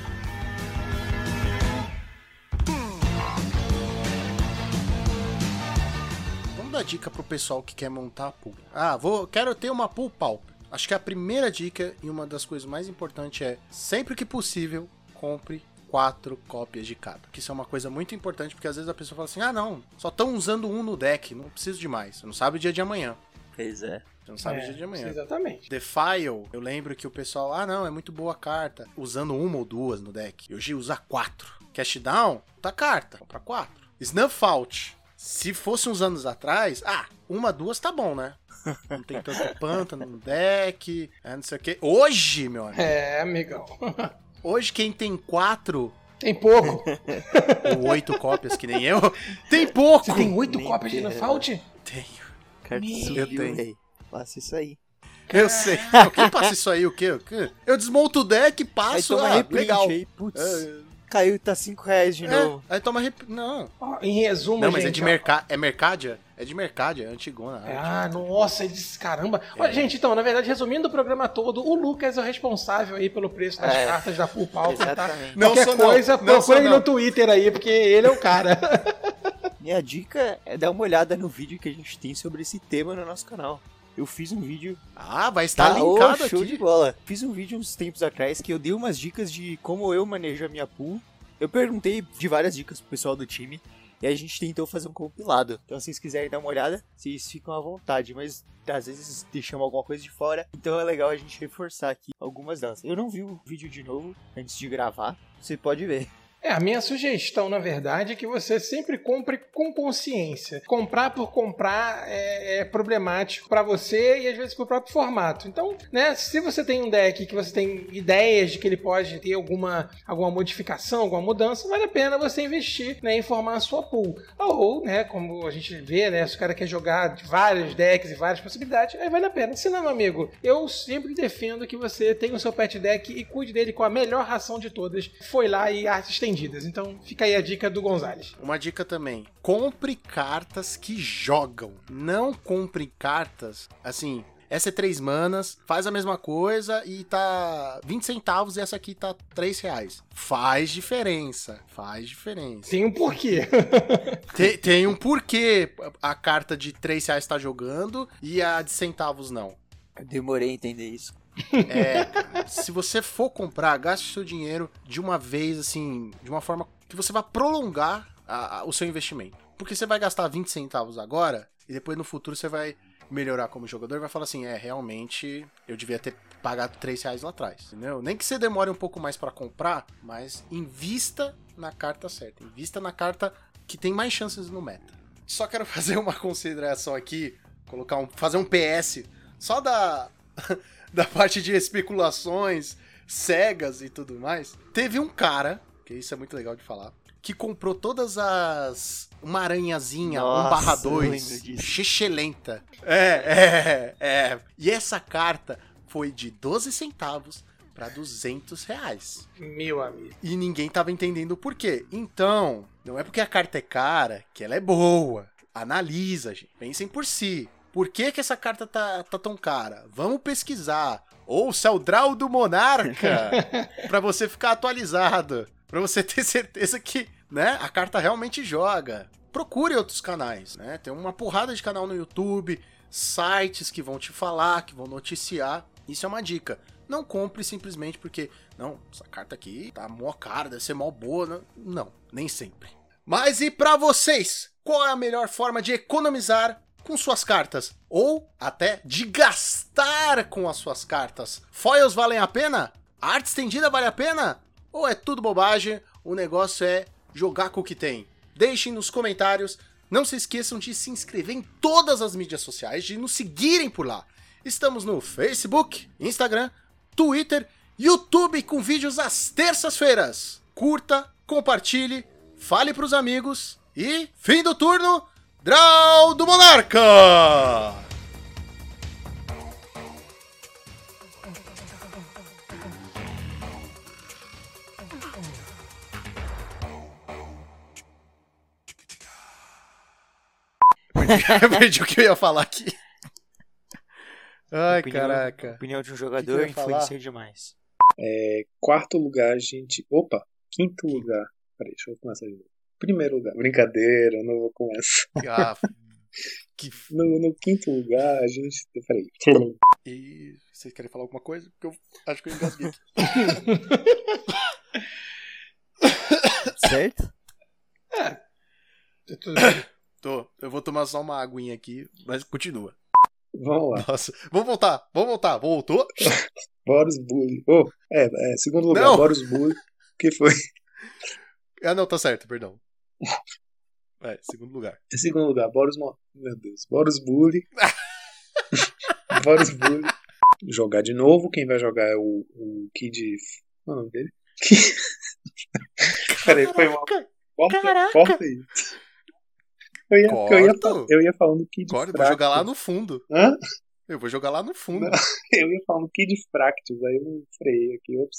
Vamos dar dica pro pessoal que quer montar a pool. Ah, vou, quero ter uma pool pauper. Acho que a primeira dica e uma das coisas mais importantes é, sempre que possível, compre quatro cópias de cada. Que isso é uma coisa muito importante, porque às vezes a pessoa fala assim, ah não, só estão usando um no deck, não preciso de mais. Você não sabe o dia de amanhã. Pois é. Você não sabe É, o dia de amanhã. Exatamente. The File, eu lembro que o pessoal, ah não, é muito boa a carta, usando uma ou duas no deck. Hoje usa quatro. Cash Down, tá carta, compra quatro. Snuff Out, se fosse uns anos atrás, ah, uma, duas tá bom, né? não tem tanto pântano no deck, é, não sei o quê. Hoje, meu amigo, É, amigão. hoje quem tem quatro Tem pouco. ou oito cópias, que nem eu, tem pouco. Você tem oito Nem cópias de quero. Fault? Tenho. Subiu, Deus. velho. Faça isso aí. Eu sei. Não, quem passa isso aí, o quê? O quê? Eu desmonto o deck, Aí passo, toma ah, reprint legal. aí, putz. É, Caiu, tá 5 reais de é, novo. aí toma rep... Não. Ó, em resumo, Não, mas gente, é de ó, mercado. É Mercadia? É de Mercadia, é antigona. Ah, nossa, ele disse, caramba. É. Olha, gente, então, na verdade, resumindo o programa todo, o Lucas é o responsável aí pelo preço das É. cartas da Full Pauper, tá? Exatamente. Não Qualquer sou coisa, não procura sou ele não. no Twitter aí, porque ele é o cara. Minha dica é dar uma olhada no vídeo que a gente tem sobre esse tema no nosso canal. Eu fiz um vídeo. Ah, vai estar Tá, linkado show aqui. de bola. Fiz um vídeo uns tempos atrás que eu dei umas dicas de como eu manejo a minha pool. Eu perguntei de várias dicas pro pessoal do time. E a gente tentou fazer um compilado. Então, se vocês quiserem dar uma olhada, vocês ficam à vontade. Mas às vezes deixamos alguma coisa de fora. Então é legal a gente reforçar aqui algumas delas. Eu não vi o vídeo de novo antes de gravar. Você pode ver. É, a minha sugestão, na verdade, é que você sempre compre com consciência. Comprar por comprar é, é problemático pra você e às vezes pro próprio formato. Então, né, se você tem um deck que você tem ideias de que ele pode ter alguma, alguma modificação, alguma mudança, vale a pena você investir né, em formar a sua pool. Ou, né, como a gente vê, né, se o cara quer jogar vários decks e várias possibilidades, aí vale a pena. Se não, meu amigo, eu sempre defendo que você tenha o seu pet deck e cuide dele com a melhor ração de todas. Foi lá e artes estendidas. Então fica aí a dica do Gonzalez. Uma dica também. Compre cartas que jogam. Não compre cartas, assim... Essa é 3 manas, faz a mesma coisa e tá 20 centavos e essa aqui tá 3 reais. Faz diferença, faz diferença. Tem um porquê. Tem, tem um porquê a carta de 3 reais tá jogando e a de centavos não. Eu demorei a entender isso. É, se você for comprar, gaste seu dinheiro de uma vez, assim, de uma forma que você vai prolongar a- a- o seu investimento. Porque você vai gastar 20 centavos agora e depois no futuro você vai melhorar como jogador e vai falar assim: é, realmente eu devia ter pagado 3 reais lá atrás, entendeu? Nem que você demore um pouco mais pra comprar, mas invista na carta certa, invista na carta que tem mais chances no meta. Só quero fazer uma consideração aqui, colocar um, fazer um PS só da da parte de especulações cegas e tudo mais. Teve um cara, que isso é muito legal de falar, que comprou todas as uma aranhazinha, Nossa, um barra eu 2, lembro disso. xixelenta. É, é, é. E essa carta foi de 12 centavos para 200 reais. Meu amigo. E ninguém tava entendendo o porquê. Então, não é porque a carta é cara que ela é boa. Analisa, gente. Pensem por si. Por que, que essa carta tá, tá tão cara? Vamos pesquisar. Ouça o Draw do Monarca pra você ficar atualizado. Pra você ter certeza que né, a carta realmente joga. Procure outros canais, né? Tem uma porrada de canal no YouTube, sites que vão te falar, que vão noticiar. Isso é uma dica. Não compre simplesmente porque, não, essa carta aqui tá mó cara, deve ser mó boa. Não, não nem sempre. Mas e pra vocês? Qual é a melhor forma de economizar com suas cartas? Ou até de gastar com as suas cartas? Foils valem a pena? Arte estendida vale a pena? Ou é tudo bobagem? O negócio é jogar com o que tem. Deixem nos comentários. Não se esqueçam de se inscrever em todas as mídias sociais, de nos seguirem por lá. Estamos no Facebook, Instagram, Twitter, YouTube com vídeos às terças-feiras. Curta, compartilhe, fale pros amigos e fim do turno, Draw do Monarca! Perdi o que eu ia falar aqui. Ai, Opinião- caraca. Opinião de um jogador influencia demais. É, quarto lugar, a gente. Opa, quinto lugar. Peraí, deixa eu começar de novo. Primeiro lugar. Brincadeira, eu não vou começar. Ah, que. No, no quinto lugar, a gente. Peraí. E vocês querem falar alguma coisa? Porque eu acho que eu engasguei aqui. Certo? Tudo bem. Tô. Eu vou tomar só uma aguinha aqui, mas continua. Vamos lá. Nossa. Vamos voltar, vamos voltar. Voltou? Boros Bully. Oh, é, é, segundo lugar, Não. Boros Bully. O que foi? Ah, não, tá certo, perdão. É, segundo lugar. Em segundo lugar, Boros Mo... Meu Deus. Boros Bully. Vários bullying. Jogar de novo, quem vai jogar é o, o Kid. Qual é o nome dele? Peraí, foi mal. Corta, Caraca. corta aí. Eu ia, eu, ia, eu ia falando Kid Agora eu vou Fractus. jogar lá no fundo. Hã? Eu vou jogar lá no fundo. Não. Eu ia falando Kid Fractus, aí eu freiei aqui. Ops.